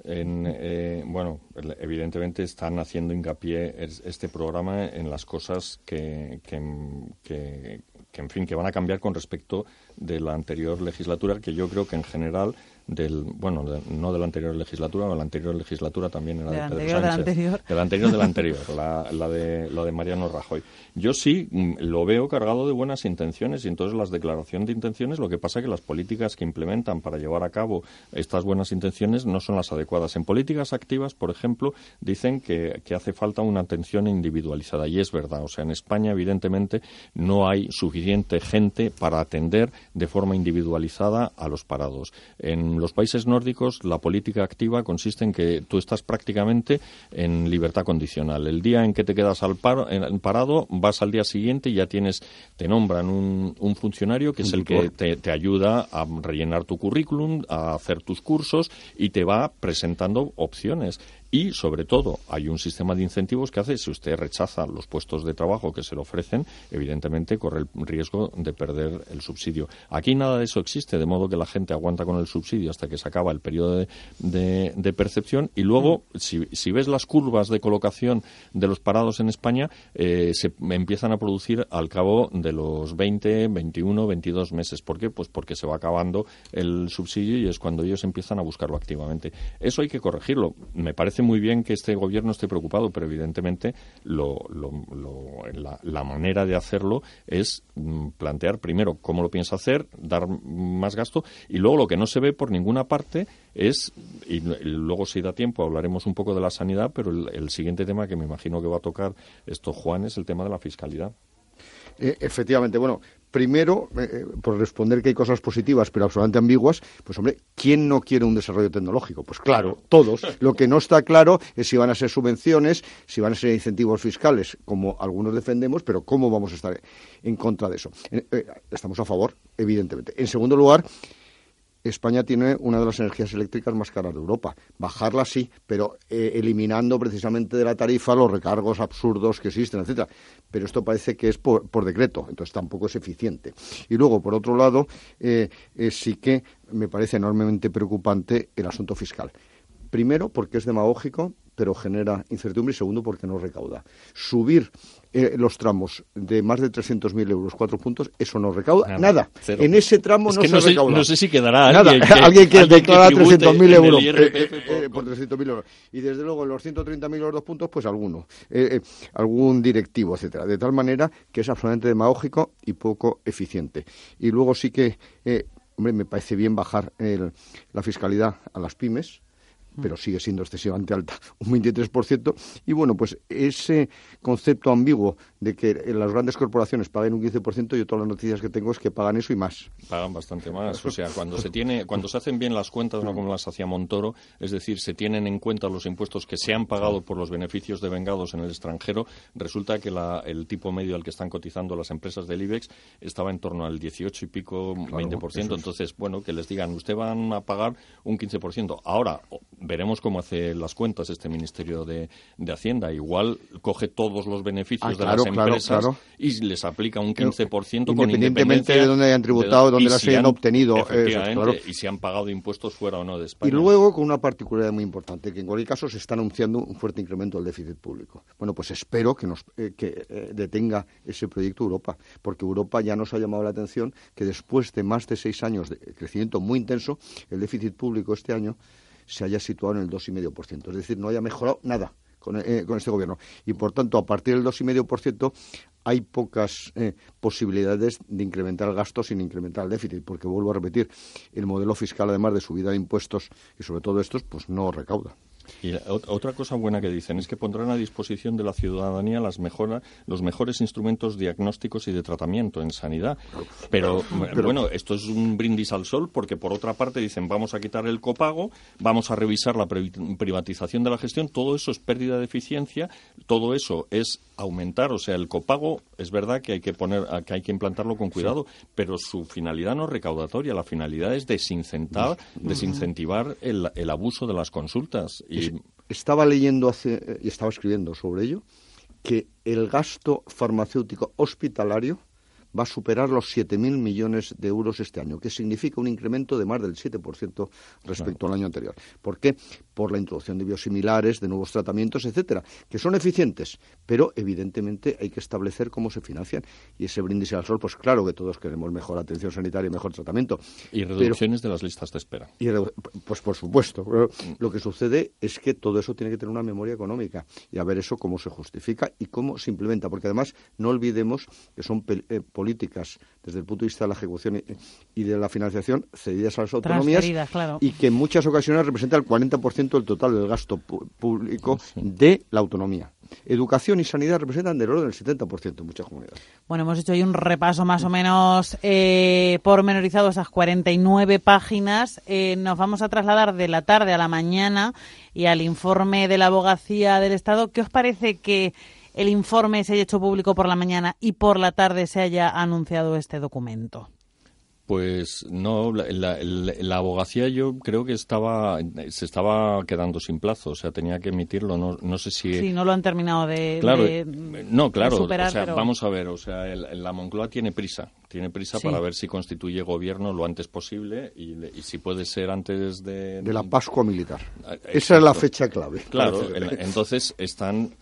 Eh, bueno, evidentemente están haciendo hincapié este programa en las cosas que, que, en fin, que van a cambiar con respecto de la anterior legislatura, que yo creo que en general del bueno no de la anterior legislatura la anterior legislatura también era de, la anterior, de la anterior. De la anterior de la anterior la, de la de Mariano Rajoy. Yo sí mm, lo veo cargado de buenas intenciones y entonces las declaraciones de intenciones lo que pasa es que las políticas que implementan para llevar a cabo estas buenas intenciones no son las adecuadas. En políticas activas por ejemplo dicen que, que hace falta una atención individualizada y es verdad. O sea en España evidentemente no hay suficiente gente para atender de forma individualizada a los parados. En en los países nórdicos la política activa consiste en que tú estás prácticamente en libertad condicional. El día en que te quedas al parado, vas al día siguiente y ya tienes, te nombran un, funcionario que es el que te, te, ayuda a rellenar tu currículum, a hacer tus cursos y te va presentando opciones. Y, sobre todo, hay un sistema de incentivos que hace, si usted rechaza los puestos de trabajo que se le ofrecen, evidentemente corre el riesgo de perder el subsidio. Aquí nada de eso existe, de modo que la gente aguanta con el subsidio hasta que se acaba el periodo de, percepción. Y luego, mm. si, ves las curvas de colocación de los parados en España, eh, se empiezan a producir al cabo de los 20, 21, 22 meses. ¿Por qué? Pues porque se va acabando el subsidio y es cuando ellos empiezan a buscarlo activamente. Eso hay que corregirlo. Me parece muy bien que este gobierno esté preocupado, pero evidentemente la, manera de hacerlo es mm, plantear primero cómo lo piensa hacer, dar más gasto y luego lo que no se ve por ninguna parte es, y luego si da tiempo hablaremos un poco de la sanidad, pero el, siguiente tema que me imagino que va a tocar esto Juan es el tema de la fiscalidad. Eh, efectivamente, bueno, primero, eh, eh, por responder que hay cosas positivas pero absolutamente ambiguas, pues hombre, ¿quién no quiere un desarrollo tecnológico? Pues claro, todos. Lo que no está claro es si van a ser subvenciones, si van a ser incentivos fiscales, como algunos defendemos, pero ¿cómo vamos a estar en contra de eso? Eh, estamos a favor, evidentemente. En segundo lugar, España tiene una de las energías eléctricas más caras de Europa. Bajarla sí, pero eh, eliminando precisamente de la tarifa los recargos absurdos que existen, etcétera. Pero esto parece que es por, decreto, entonces tampoco es eficiente. Y luego, por otro lado, eh, eh, sí que me parece enormemente preocupante el asunto fiscal. Primero, porque es demagógico, pero genera incertidumbre. Y segundo, porque no recauda. Subir eh, los tramos de más de 300.000 euros, cuatro puntos, eso no recauda nada. En ese tramo no, se recauda. No sé si quedará alguien que, alguien que declara 300.000 euros eh, eh, por 300.000 euros. Y desde luego en los 130.000 euros dos puntos, pues alguno. algún directivo, etcétera. De tal manera que es absolutamente demagógico y poco eficiente. Y luego sí que, hombre, me parece bien bajar la fiscalidad a las pymes pero sigue siendo excesivamente alta, un 23%. Y bueno, pues ese concepto ambiguo de que las grandes corporaciones paguen un 15%, yo todas las noticias que tengo es que pagan eso y más. Pagan bastante más. O sea, cuando se tiene, cuando se hacen bien las cuentas, no como las hacía Montoro, es decir, se tienen en cuenta los impuestos que se han pagado por los beneficios de vengados en el extranjero, resulta que el tipo medio al que están cotizando las empresas del IBEX estaba en torno al 18 y pico, 20%. Entonces, bueno, que les digan, usted van a pagar un 15%. Ahora, veremos cómo hace las cuentas este Ministerio de, Hacienda. Igual coge todos los beneficios Ah, de claro, las empresas claro. y les aplica un 15% con Independientemente independencia de dónde hayan tributado, de- dónde las si hayan han- obtenido, eso, y si han pagado impuestos fuera o no de España. Y luego con una particularidad muy importante, que en cualquier caso se está anunciando un fuerte incremento del déficit público. Bueno, pues espero que, nos, eh, que eh, detenga ese proyecto Europa, porque Europa ya nos ha llamado la atención que después de más de seis años de crecimiento muy intenso, el déficit público este año se haya situado en el 2,5%. Es decir, no haya mejorado nada con, eh, con este gobierno. Y por tanto, a partir del 2,5% hay pocas eh, posibilidades de incrementar el gasto sin incrementar el déficit, porque vuelvo a repetir, el modelo fiscal, además de subida de impuestos y sobre todo estos, pues no recauda. Y otra cosa buena que dicen es que pondrán a disposición de la ciudadanía las mejora- los mejores instrumentos diagnósticos y de tratamiento en sanidad. Pero, Pero- bueno, esto es un brindis al sol porque por otra parte dicen vamos a quitar el copago, vamos a revisar la pri- privatización de la gestión, todo eso es pérdida de eficiencia, todo eso es aumentar, o sea, el copago es verdad que hay que poner que hay que implantarlo con cuidado, pero su finalidad no es recaudatoria, la finalidad es desincentivar, desincentivar el, el abuso de las consultas y Estaba leyendo hace, eh, y estaba escribiendo sobre ello que el gasto farmacéutico hospitalario va a superar los 7.000 millones de euros este año, que significa un incremento de más del 7% respecto al año anterior. ¿Por qué? Por la introducción de biosimilares, de nuevos tratamientos, etcétera, que son eficientes, pero evidentemente hay que establecer cómo se financian. Y ese brindis al sol, pues claro que todos queremos mejor atención sanitaria y mejor tratamiento. y pero- reducciones de las listas de espera. y pues por supuesto. Pero Lo que sucede es que todo eso tiene que tener una memoria económica y a ver eso cómo se justifica y cómo se implementa. Porque además no olvidemos que son eh, políticas desde el punto de vista de la ejecución y, de la financiación cedidas a las autonomías claro. y que en muchas ocasiones representa el 40% del total del gasto público de la autonomía. Educación y sanidad representan del orden del 70% en muchas comunidades. Bueno, hemos hecho hoy un repaso más o menos eh, pormenorizado esas 49 páginas. Eh, nos vamos a trasladar de la tarde a la mañana y al informe de la abogacía del Estado. ¿Qué os parece que el informe se haya hecho público por la mañana y por la tarde se haya anunciado este documento? Pues no, la, la- la- abogacía yo creo que estaba se estaba quedando sin plazo, o sea, tenía que emitirlo. No, no sé si. Sí, no lo han terminado de, Claro, de- eh, no, claro. superar, o sea, pero- vamos a ver, o sea, el- la Moncloa tiene prisa, tiene prisa Sí. para ver si constituye gobierno lo antes posible y, si puede ser antes de. De la Pascua Militar. Ah, Esa es la fecha clave. Claro, entonces están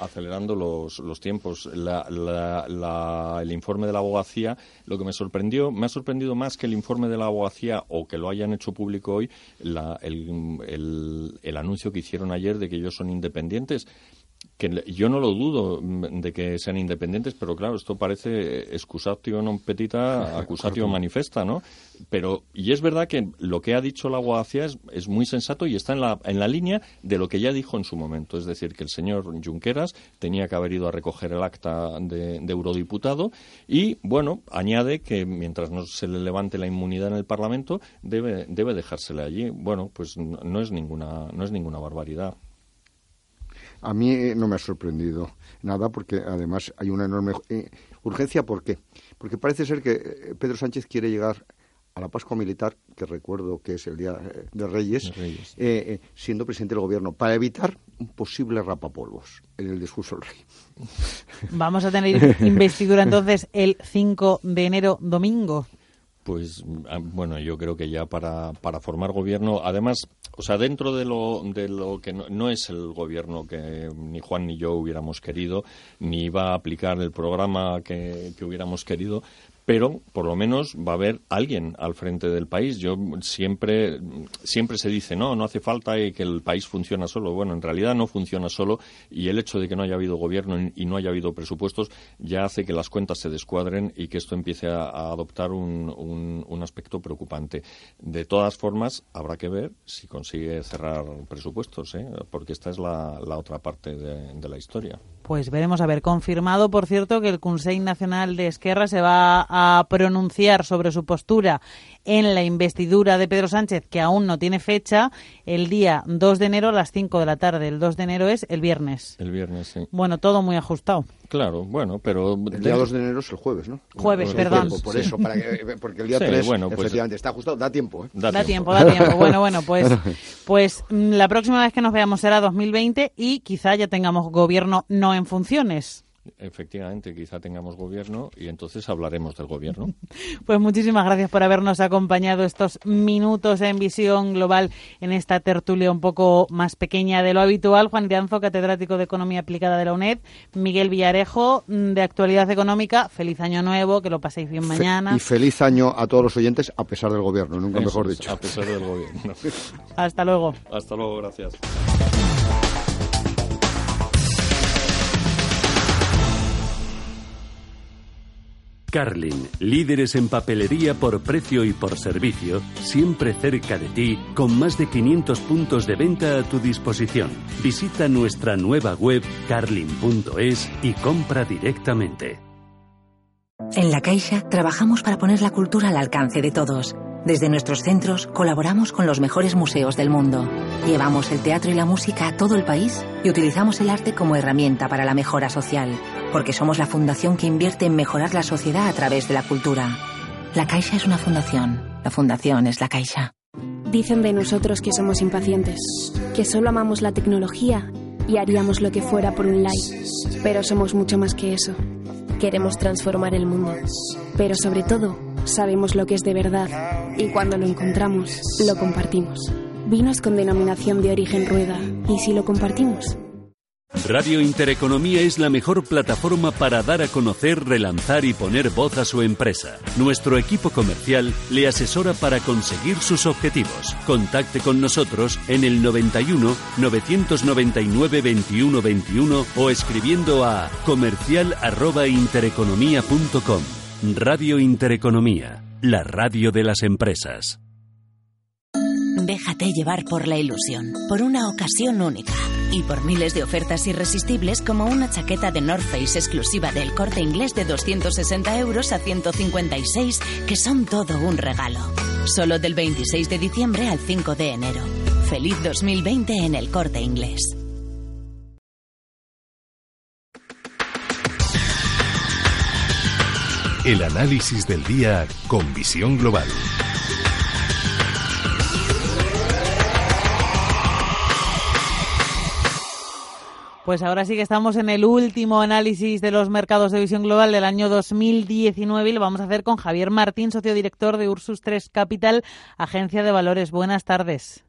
acelerando los, los tiempos. La- la- la- el informe de la abogacía, lo que me sorprendió, me ha sorprendido más que el informe de la abogacía o que lo hayan hecho público hoy, el- el anuncio que hicieron ayer de que ellos son independientes. Que yo no lo dudo mm, de que sean independientes, pero claro, esto parece excusatio non petita, accusatio manifesta, ¿no? Pero, y es verdad que lo que ha dicho la abogacía es, es muy sensato y está en la, en la línea de lo que ya dijo en su momento. Es decir, que el señor Junqueras tenía que haber ido a recoger el acta de, de eurodiputado y, bueno, añade que mientras no se le levante la inmunidad en el Parlamento, debe, debe dejársele allí. Bueno, pues no, no es ninguna, no es ninguna barbaridad. A mí eh, no me ha sorprendido nada porque además hay una enorme eh, urgencia. ¿Por qué? Porque parece ser que eh, Pedro Sánchez quiere llegar a la Pascua Militar, que recuerdo que es el Día de Reyes, De Reyes. eh, eh, siendo presidente del Gobierno, para evitar un posible rapapolvos en el discurso del rey. Vamos a tener investidura entonces el 5 de enero, domingo. Pues ah, bueno, yo creo que ya para, para formar gobierno, además, o sea, dentro de lo, de lo que no, no es el gobierno que ni Juan ni yo hubiéramos querido, ni va a aplicar el programa que, que hubiéramos querido, pero por lo menos va a haber alguien al frente del país. Yo siempre, siempre se dice, no, no hace falta que el país funcione solo. Bueno, en realidad no funciona solo y el hecho de que no haya habido gobierno y no haya habido presupuestos ya hace que las cuentas se descuadren y que esto empiece a, adoptar un, un, aspecto preocupante. De todas formas, habrá que ver si consigue cerrar presupuestos, ¿eh? porque esta es la, otra parte de, de la historia. Pues veremos a ver. Confirmado, por cierto, que el Consejo Nacional de Esquerra se va a pronunciar sobre su postura en la investidura de Pedro Sánchez, que aún no tiene fecha, el día 2 de enero a las 5 de la tarde. El 2 de enero es el viernes. El viernes, sí. Bueno, todo muy ajustado. Claro, bueno, pero... El día 2 de enero es el jueves, ¿no? Jueves, perdón. por eso, para que, porque el día 3, bueno, pues, efectivamente, está ajustado, da tiempo. ¿eh? Da, tiempo, da tiempo. Bueno, bueno, pues, pues mm, la próxima vez que nos veamos será 2020 y quizá ya tengamos gobierno no en funciones efectivamente quizá tengamos gobierno y entonces hablaremos del gobierno. Pues muchísimas gracias por habernos acompañado estos minutos en visión global en esta tertulia un poco más pequeña de lo habitual. Juan Dianzo, catedrático de Economía Aplicada de la UNED, Miguel Villarejo, mm, de Actualidad Económica. Feliz año nuevo, que lo paséis bien mañana. y feliz año a todos los oyentes a pesar del gobierno, nunca mejor dicho. A pesar del gobierno. Hasta luego. Hasta luego, gracias. Carlin, líderes en papelería por precio y por servicio, siempre cerca de ti, con más de 500 puntos de venta a tu disposición. Visita nuestra nueva web carlin.es y compra directamente. En La Caixa trabajamos para poner la cultura al alcance de todos. Desde nuestros centros colaboramos con los mejores museos del mundo. Llevamos el teatro y la música a todo el país y utilizamos el arte como herramienta para la mejora social porque somos la fundación que invierte en mejorar la sociedad a través de la cultura. La Caixa es una fundación. La fundación es la Caixa. Dicen de nosotros que somos impacientes, que solo amamos la tecnología y haríamos lo que fuera por un like. Pero somos mucho más que eso. Queremos transformar el mundo. Pero sobre todo, sabemos lo que es de verdad y cuando lo encontramos, lo compartimos. Vinos con denominación de origen rueda. ¿Y si lo compartimos? Radio Intereconomía es la mejor plataforma para dar a conocer, relanzar y poner voz a su empresa. Nuestro equipo comercial le asesora para conseguir sus objetivos. Contacte con nosotros en el 91 999 21 21 o escribiendo a comercial@intereconomía.com. Radio Intereconomía, la radio de las empresas. Déjate llevar por la ilusión, por una ocasión única y por miles de ofertas irresistibles como una chaqueta de North Face exclusiva del corte inglés de 260 euros a 156, que son todo un regalo. Solo del 26 de diciembre al 5 de enero. Feliz 2020 en el corte inglés. El análisis del día con visión global. Pues ahora sí que estamos en el último análisis de los mercados de visión global del año 2019 y lo vamos a hacer con Javier Martín, socio director de Ursus 3 Capital, agencia de valores. Buenas tardes.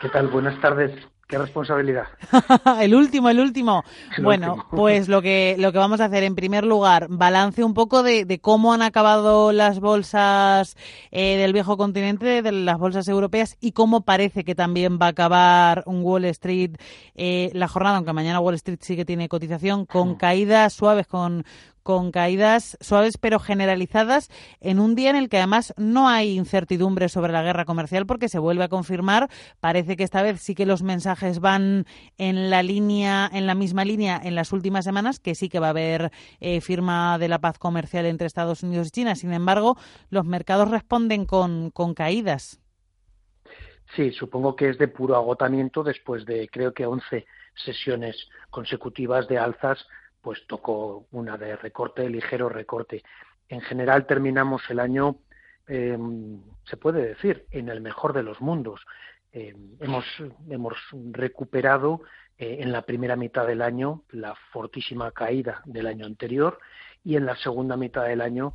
¿Qué tal? Buenas tardes. Qué responsabilidad. el último, el último. bueno, pues lo que, lo que vamos a hacer en primer lugar, balance un poco de, cómo han acabado las bolsas eh, del viejo continente, de las bolsas europeas y cómo parece que también va a acabar un Wall Street eh, la jornada, aunque mañana Wall Street sí que tiene cotización, con caídas suaves, con, con caídas suaves pero generalizadas en un día en el que además no hay incertidumbre sobre la guerra comercial porque se vuelve a confirmar. Parece que esta vez sí que los mensajes van en la línea, en la misma línea en las últimas semanas, que sí que va a haber eh, firma de la paz comercial entre Estados Unidos y China. Sin embargo, los mercados responden con, con caídas. Sí, supongo que es de puro agotamiento después de creo que 11 sesiones consecutivas de alzas pues tocó una de recorte, ligero recorte. En general terminamos el año, em, se puede decir, en el mejor de los mundos. Em, hemos, hemos recuperado eh, en la primera mitad del año la fortísima caída del año anterior y en la segunda mitad del año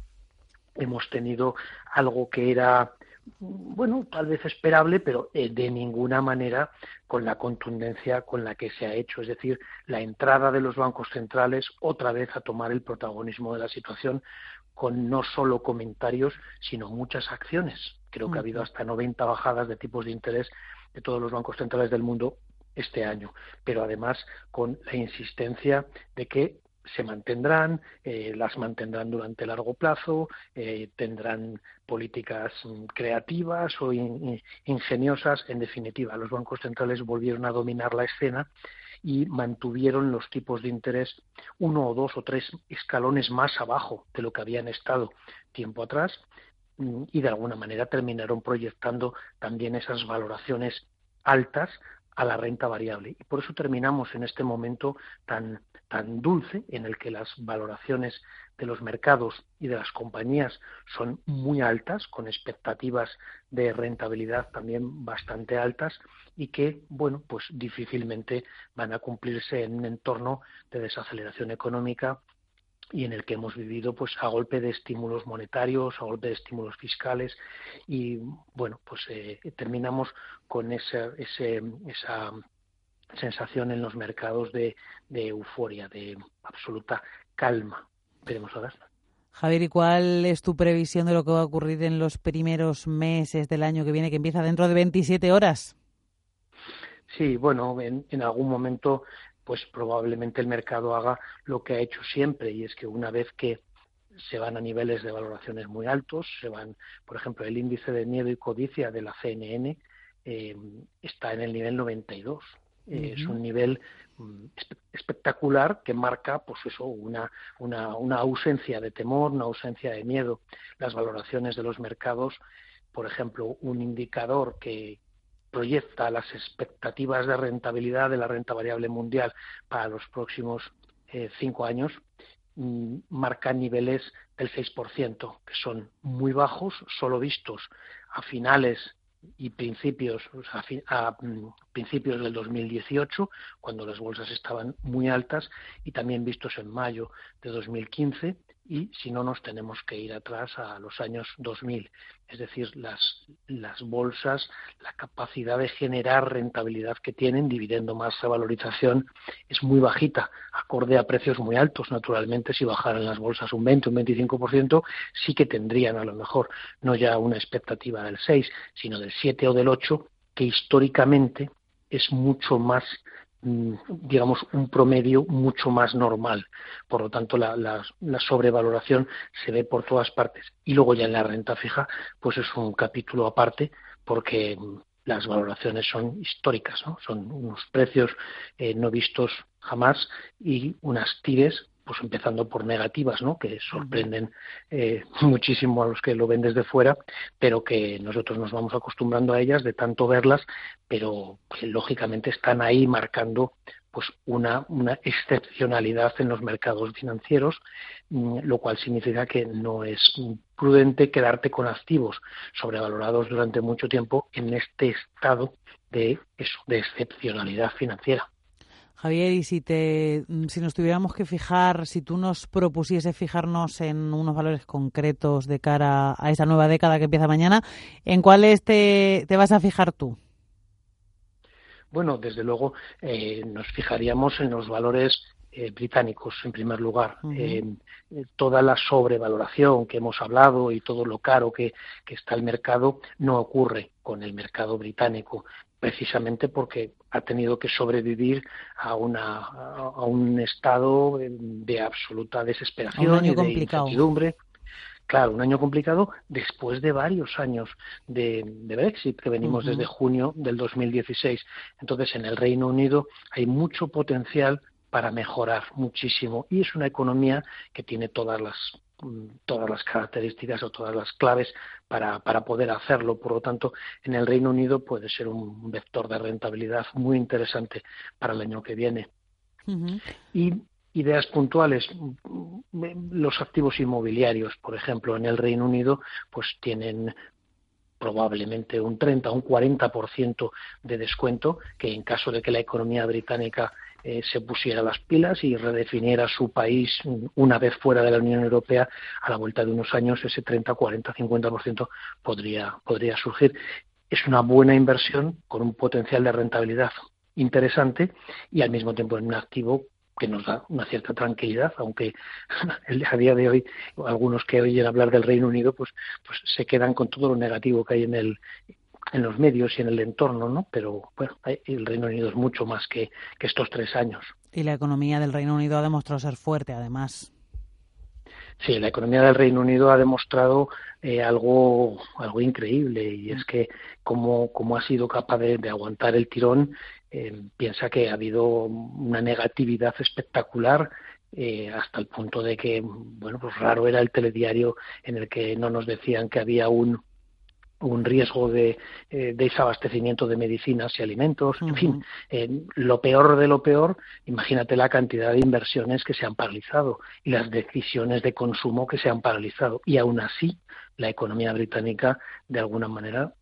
hemos tenido algo que era bueno, tal vez esperable, pero eh, de ninguna manera con la contundencia con la que se ha hecho, es decir, la entrada de los bancos centrales otra vez a tomar el protagonismo de la situación con no solo comentarios, sino muchas acciones. Creo que ha habido hasta 90 bajadas de tipos de interés de todos los bancos centrales del mundo este año, pero además con la insistencia de que se mantendrán, eh, las mantendrán durante largo plazo, eh, tendrán políticas mm, creativas o ingeniosas. En definitiva, los bancos centrales volvieron a dominar la escena y mantuvieron los tipos de interés uno o dos o tres escalones más abajo de lo que habían estado tiempo atrás mm, y de alguna manera terminaron proyectando también esas valoraciones altas a la renta variable. Y por eso terminamos en este momento tan, tan dulce en el que las valoraciones de los mercados y de las compañías son muy altas, con expectativas de rentabilidad también bastante altas y que, bueno, pues difícilmente van a cumplirse en un entorno de desaceleración económica y en el que hemos vivido pues a golpe de estímulos monetarios, a golpe de estímulos fiscales y bueno pues eh, terminamos con esa, ese, esa sensación en los mercados de, de euforia, de absoluta calma. Veremos ahora. Javier, ¿y cuál es tu previsión de lo que va a ocurrir en los primeros meses del año que viene, que empieza dentro de 27 horas? Sí, bueno, en, en algún momento pues probablemente el mercado haga lo que ha hecho siempre y es que una vez que se van a niveles de valoraciones muy altos, se van, por ejemplo, el índice de miedo y codicia de la CNN eh, está en el nivel 92. Eh, es un nivel mm, espectacular que marca pues eso una, una, una ausencia de temor, una ausencia de miedo. Las valoraciones de los mercados, por ejemplo, un indicador que, proyecta las expectativas de rentabilidad de la renta variable mundial para los próximos eh, cinco años mm, marca niveles del 6%, que son muy bajos, solo vistos a finales y principios, a, mm, principios del 2018, cuando las bolsas estaban muy altas, y también vistos en mayo de 2015, y si no nos tenemos que ir atrás a los años 2000. Es decir, las, las bolsas, la capacidad de generar rentabilidad que tienen, dividiendo más la valorización, es muy bajita, acorde a precios muy altos. Naturalmente, si bajaran las bolsas un 20, un 25%, sí que tendrían a lo mejor no ya una expectativa del 6, sino del 7 o del 8, que históricamente es mucho más digamos, un promedio mucho más normal. Por lo tanto, la, sobrevaloración se ve por todas partes. Y luego ya en la renta fija, pues es un capítulo aparte, porque las valoraciones son históricas, ¿no? Son unos precios eh, no vistos jamás y unas tires pues empezando por negativas, ¿no? que sorprenden eh, muchísimo a los que lo ven desde fuera, pero que nosotros nos vamos acostumbrando a ellas de tanto verlas, pero que lógicamente están ahí marcando pues una, una excepcionalidad en los mercados financieros, mm, lo cual significa que no es prudente quedarte con activos sobrevalorados durante mucho tiempo en este estado de eso, de excepcionalidad financiera. Javier, y si, te, mm, si nos tuviéramos que fijar, si tú nos propusiese fijarnos en unos valores concretos de cara a esa nueva década que empieza mañana, ¿en cuáles te, te vas a fijar tú? Bueno, desde luego eh, nos fijaríamos en los valores eh, británicos en primer lugar. Eh, toda la sobrevaloración que hemos hablado y todo lo caro que, que, está el mercado no ocurre con el mercado británico precisamente porque ha tenido que sobrevivir a, una, a un estado de absoluta desesperación y de incertidumbre. Claro, un año complicado después de varios años de, Brexit, que venimos desde junio del 2016. Entonces, en el Reino Unido hay mucho potencial para mejorar muchísimo y es una economía que tiene todas las todas las características o todas las claves para, para poder hacerlo. Por lo tanto, en el Reino Unido puede ser un vector de rentabilidad muy interesante para el año que viene. Y ideas puntuales, los activos inmobiliarios, por ejemplo, en el Reino Unido, pues tienen probablemente un 30 o un 40% de descuento, que en caso de que la economía británica eh, se pusiera las pilas y redefiniera su país una vez fuera de la Unión Europea, a la vuelta de unos años ese 30, 40, 50% podría, podría surgir. Es una buena inversión con un potencial de rentabilidad interesante y al mismo tiempo en un activo que nos da una cierta tranquilidad, aunque a día de hoy algunos que oyen hablar del Reino Unido pues, pues se quedan con todo lo negativo que hay en el en los medios y en el entorno, ¿no? Pero bueno, el Reino Unido es mucho más que, que estos tres años. Y la economía del Reino Unido ha demostrado ser fuerte, además. Sí, la economía del Reino Unido ha demostrado eh, algo, algo increíble y es que como, como ha sido capaz de, aguantar el tirón, eh, piensa que ha habido una negatividad espectacular eh, hasta el punto de que, bueno, pues raro era el telediario en el que no nos decían que había un, un riesgo de, eh, desabastecimiento de medicinas y alimentos, en fin, lo peor de lo peor, imagínate la cantidad de inversiones que se han paralizado y las decisiones de consumo que se han paralizado. Y aún así, la economía británica, de alguna manera,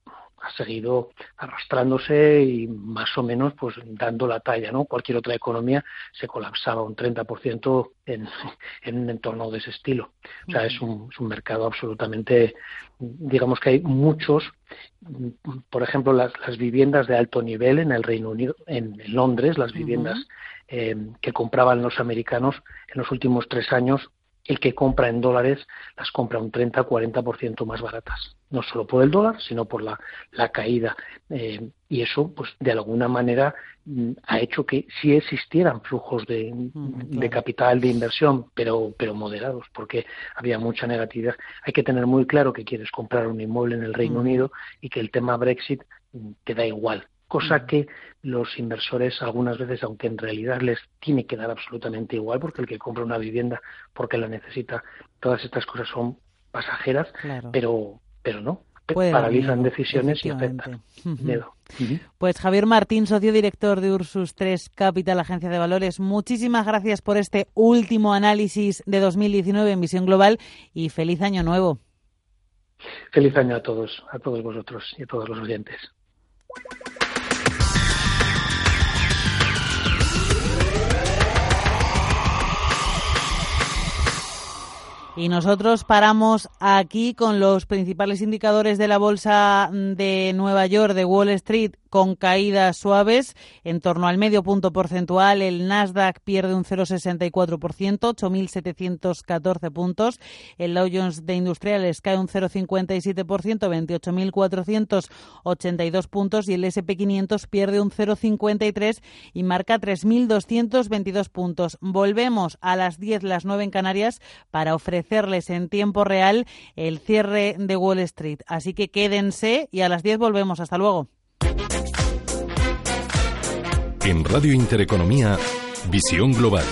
ha seguido arrastrándose y más o menos pues dando la talla, ¿no? Cualquier otra economía se colapsaba un 30% en, en un entorno de ese estilo. O sea, es un, es un mercado absolutamente, digamos que hay muchos, por ejemplo, las, las viviendas de alto nivel en el Reino Unido, en, Londres, las viviendas eh, que compraban los americanos en los últimos tres años el que compra en dólares las compra un 30-40% más baratas. No solo por el dólar, sino por la, la caída. Eh, y eso, pues, de alguna manera mm, ha hecho que sí existieran flujos de, de, capital, de inversión, pero, pero moderados, porque había mucha negatividad. Hay que tener muy claro que quieres comprar un inmueble en el Reino Unido y que el tema Brexit mm, te da igual cosa que los inversores algunas veces, aunque en realidad les tiene que dar absolutamente igual, porque el que compra una vivienda porque la necesita, todas estas cosas son pasajeras, pero, pero no, paralizan decisiones y afectan. Pues Javier Martín, socio director de Ursus 3 Capital, agencia de valores, muchísimas gracias por este último análisis de 2019 en visión global y feliz año nuevo. Feliz año a todos, a todos vosotros y a todos los oyentes. Y nosotros paramos aquí con los principales indicadores de la bolsa de Nueva York, de Wall Street, con caídas suaves en torno al medio punto porcentual. El Nasdaq pierde un 0,64%, 8.714 puntos. El Dow Jones de Industriales cae un 0,57%, 28.482 puntos. Y el SP500 pierde un 0,53 y marca 3.222 puntos. Volvemos a las 10, las 9 en Canarias para ofrecerles en tiempo real el cierre de Wall Street. Así que quédense y a las 10 volvemos. Hasta luego. En Radio Intereconomía, Visión Global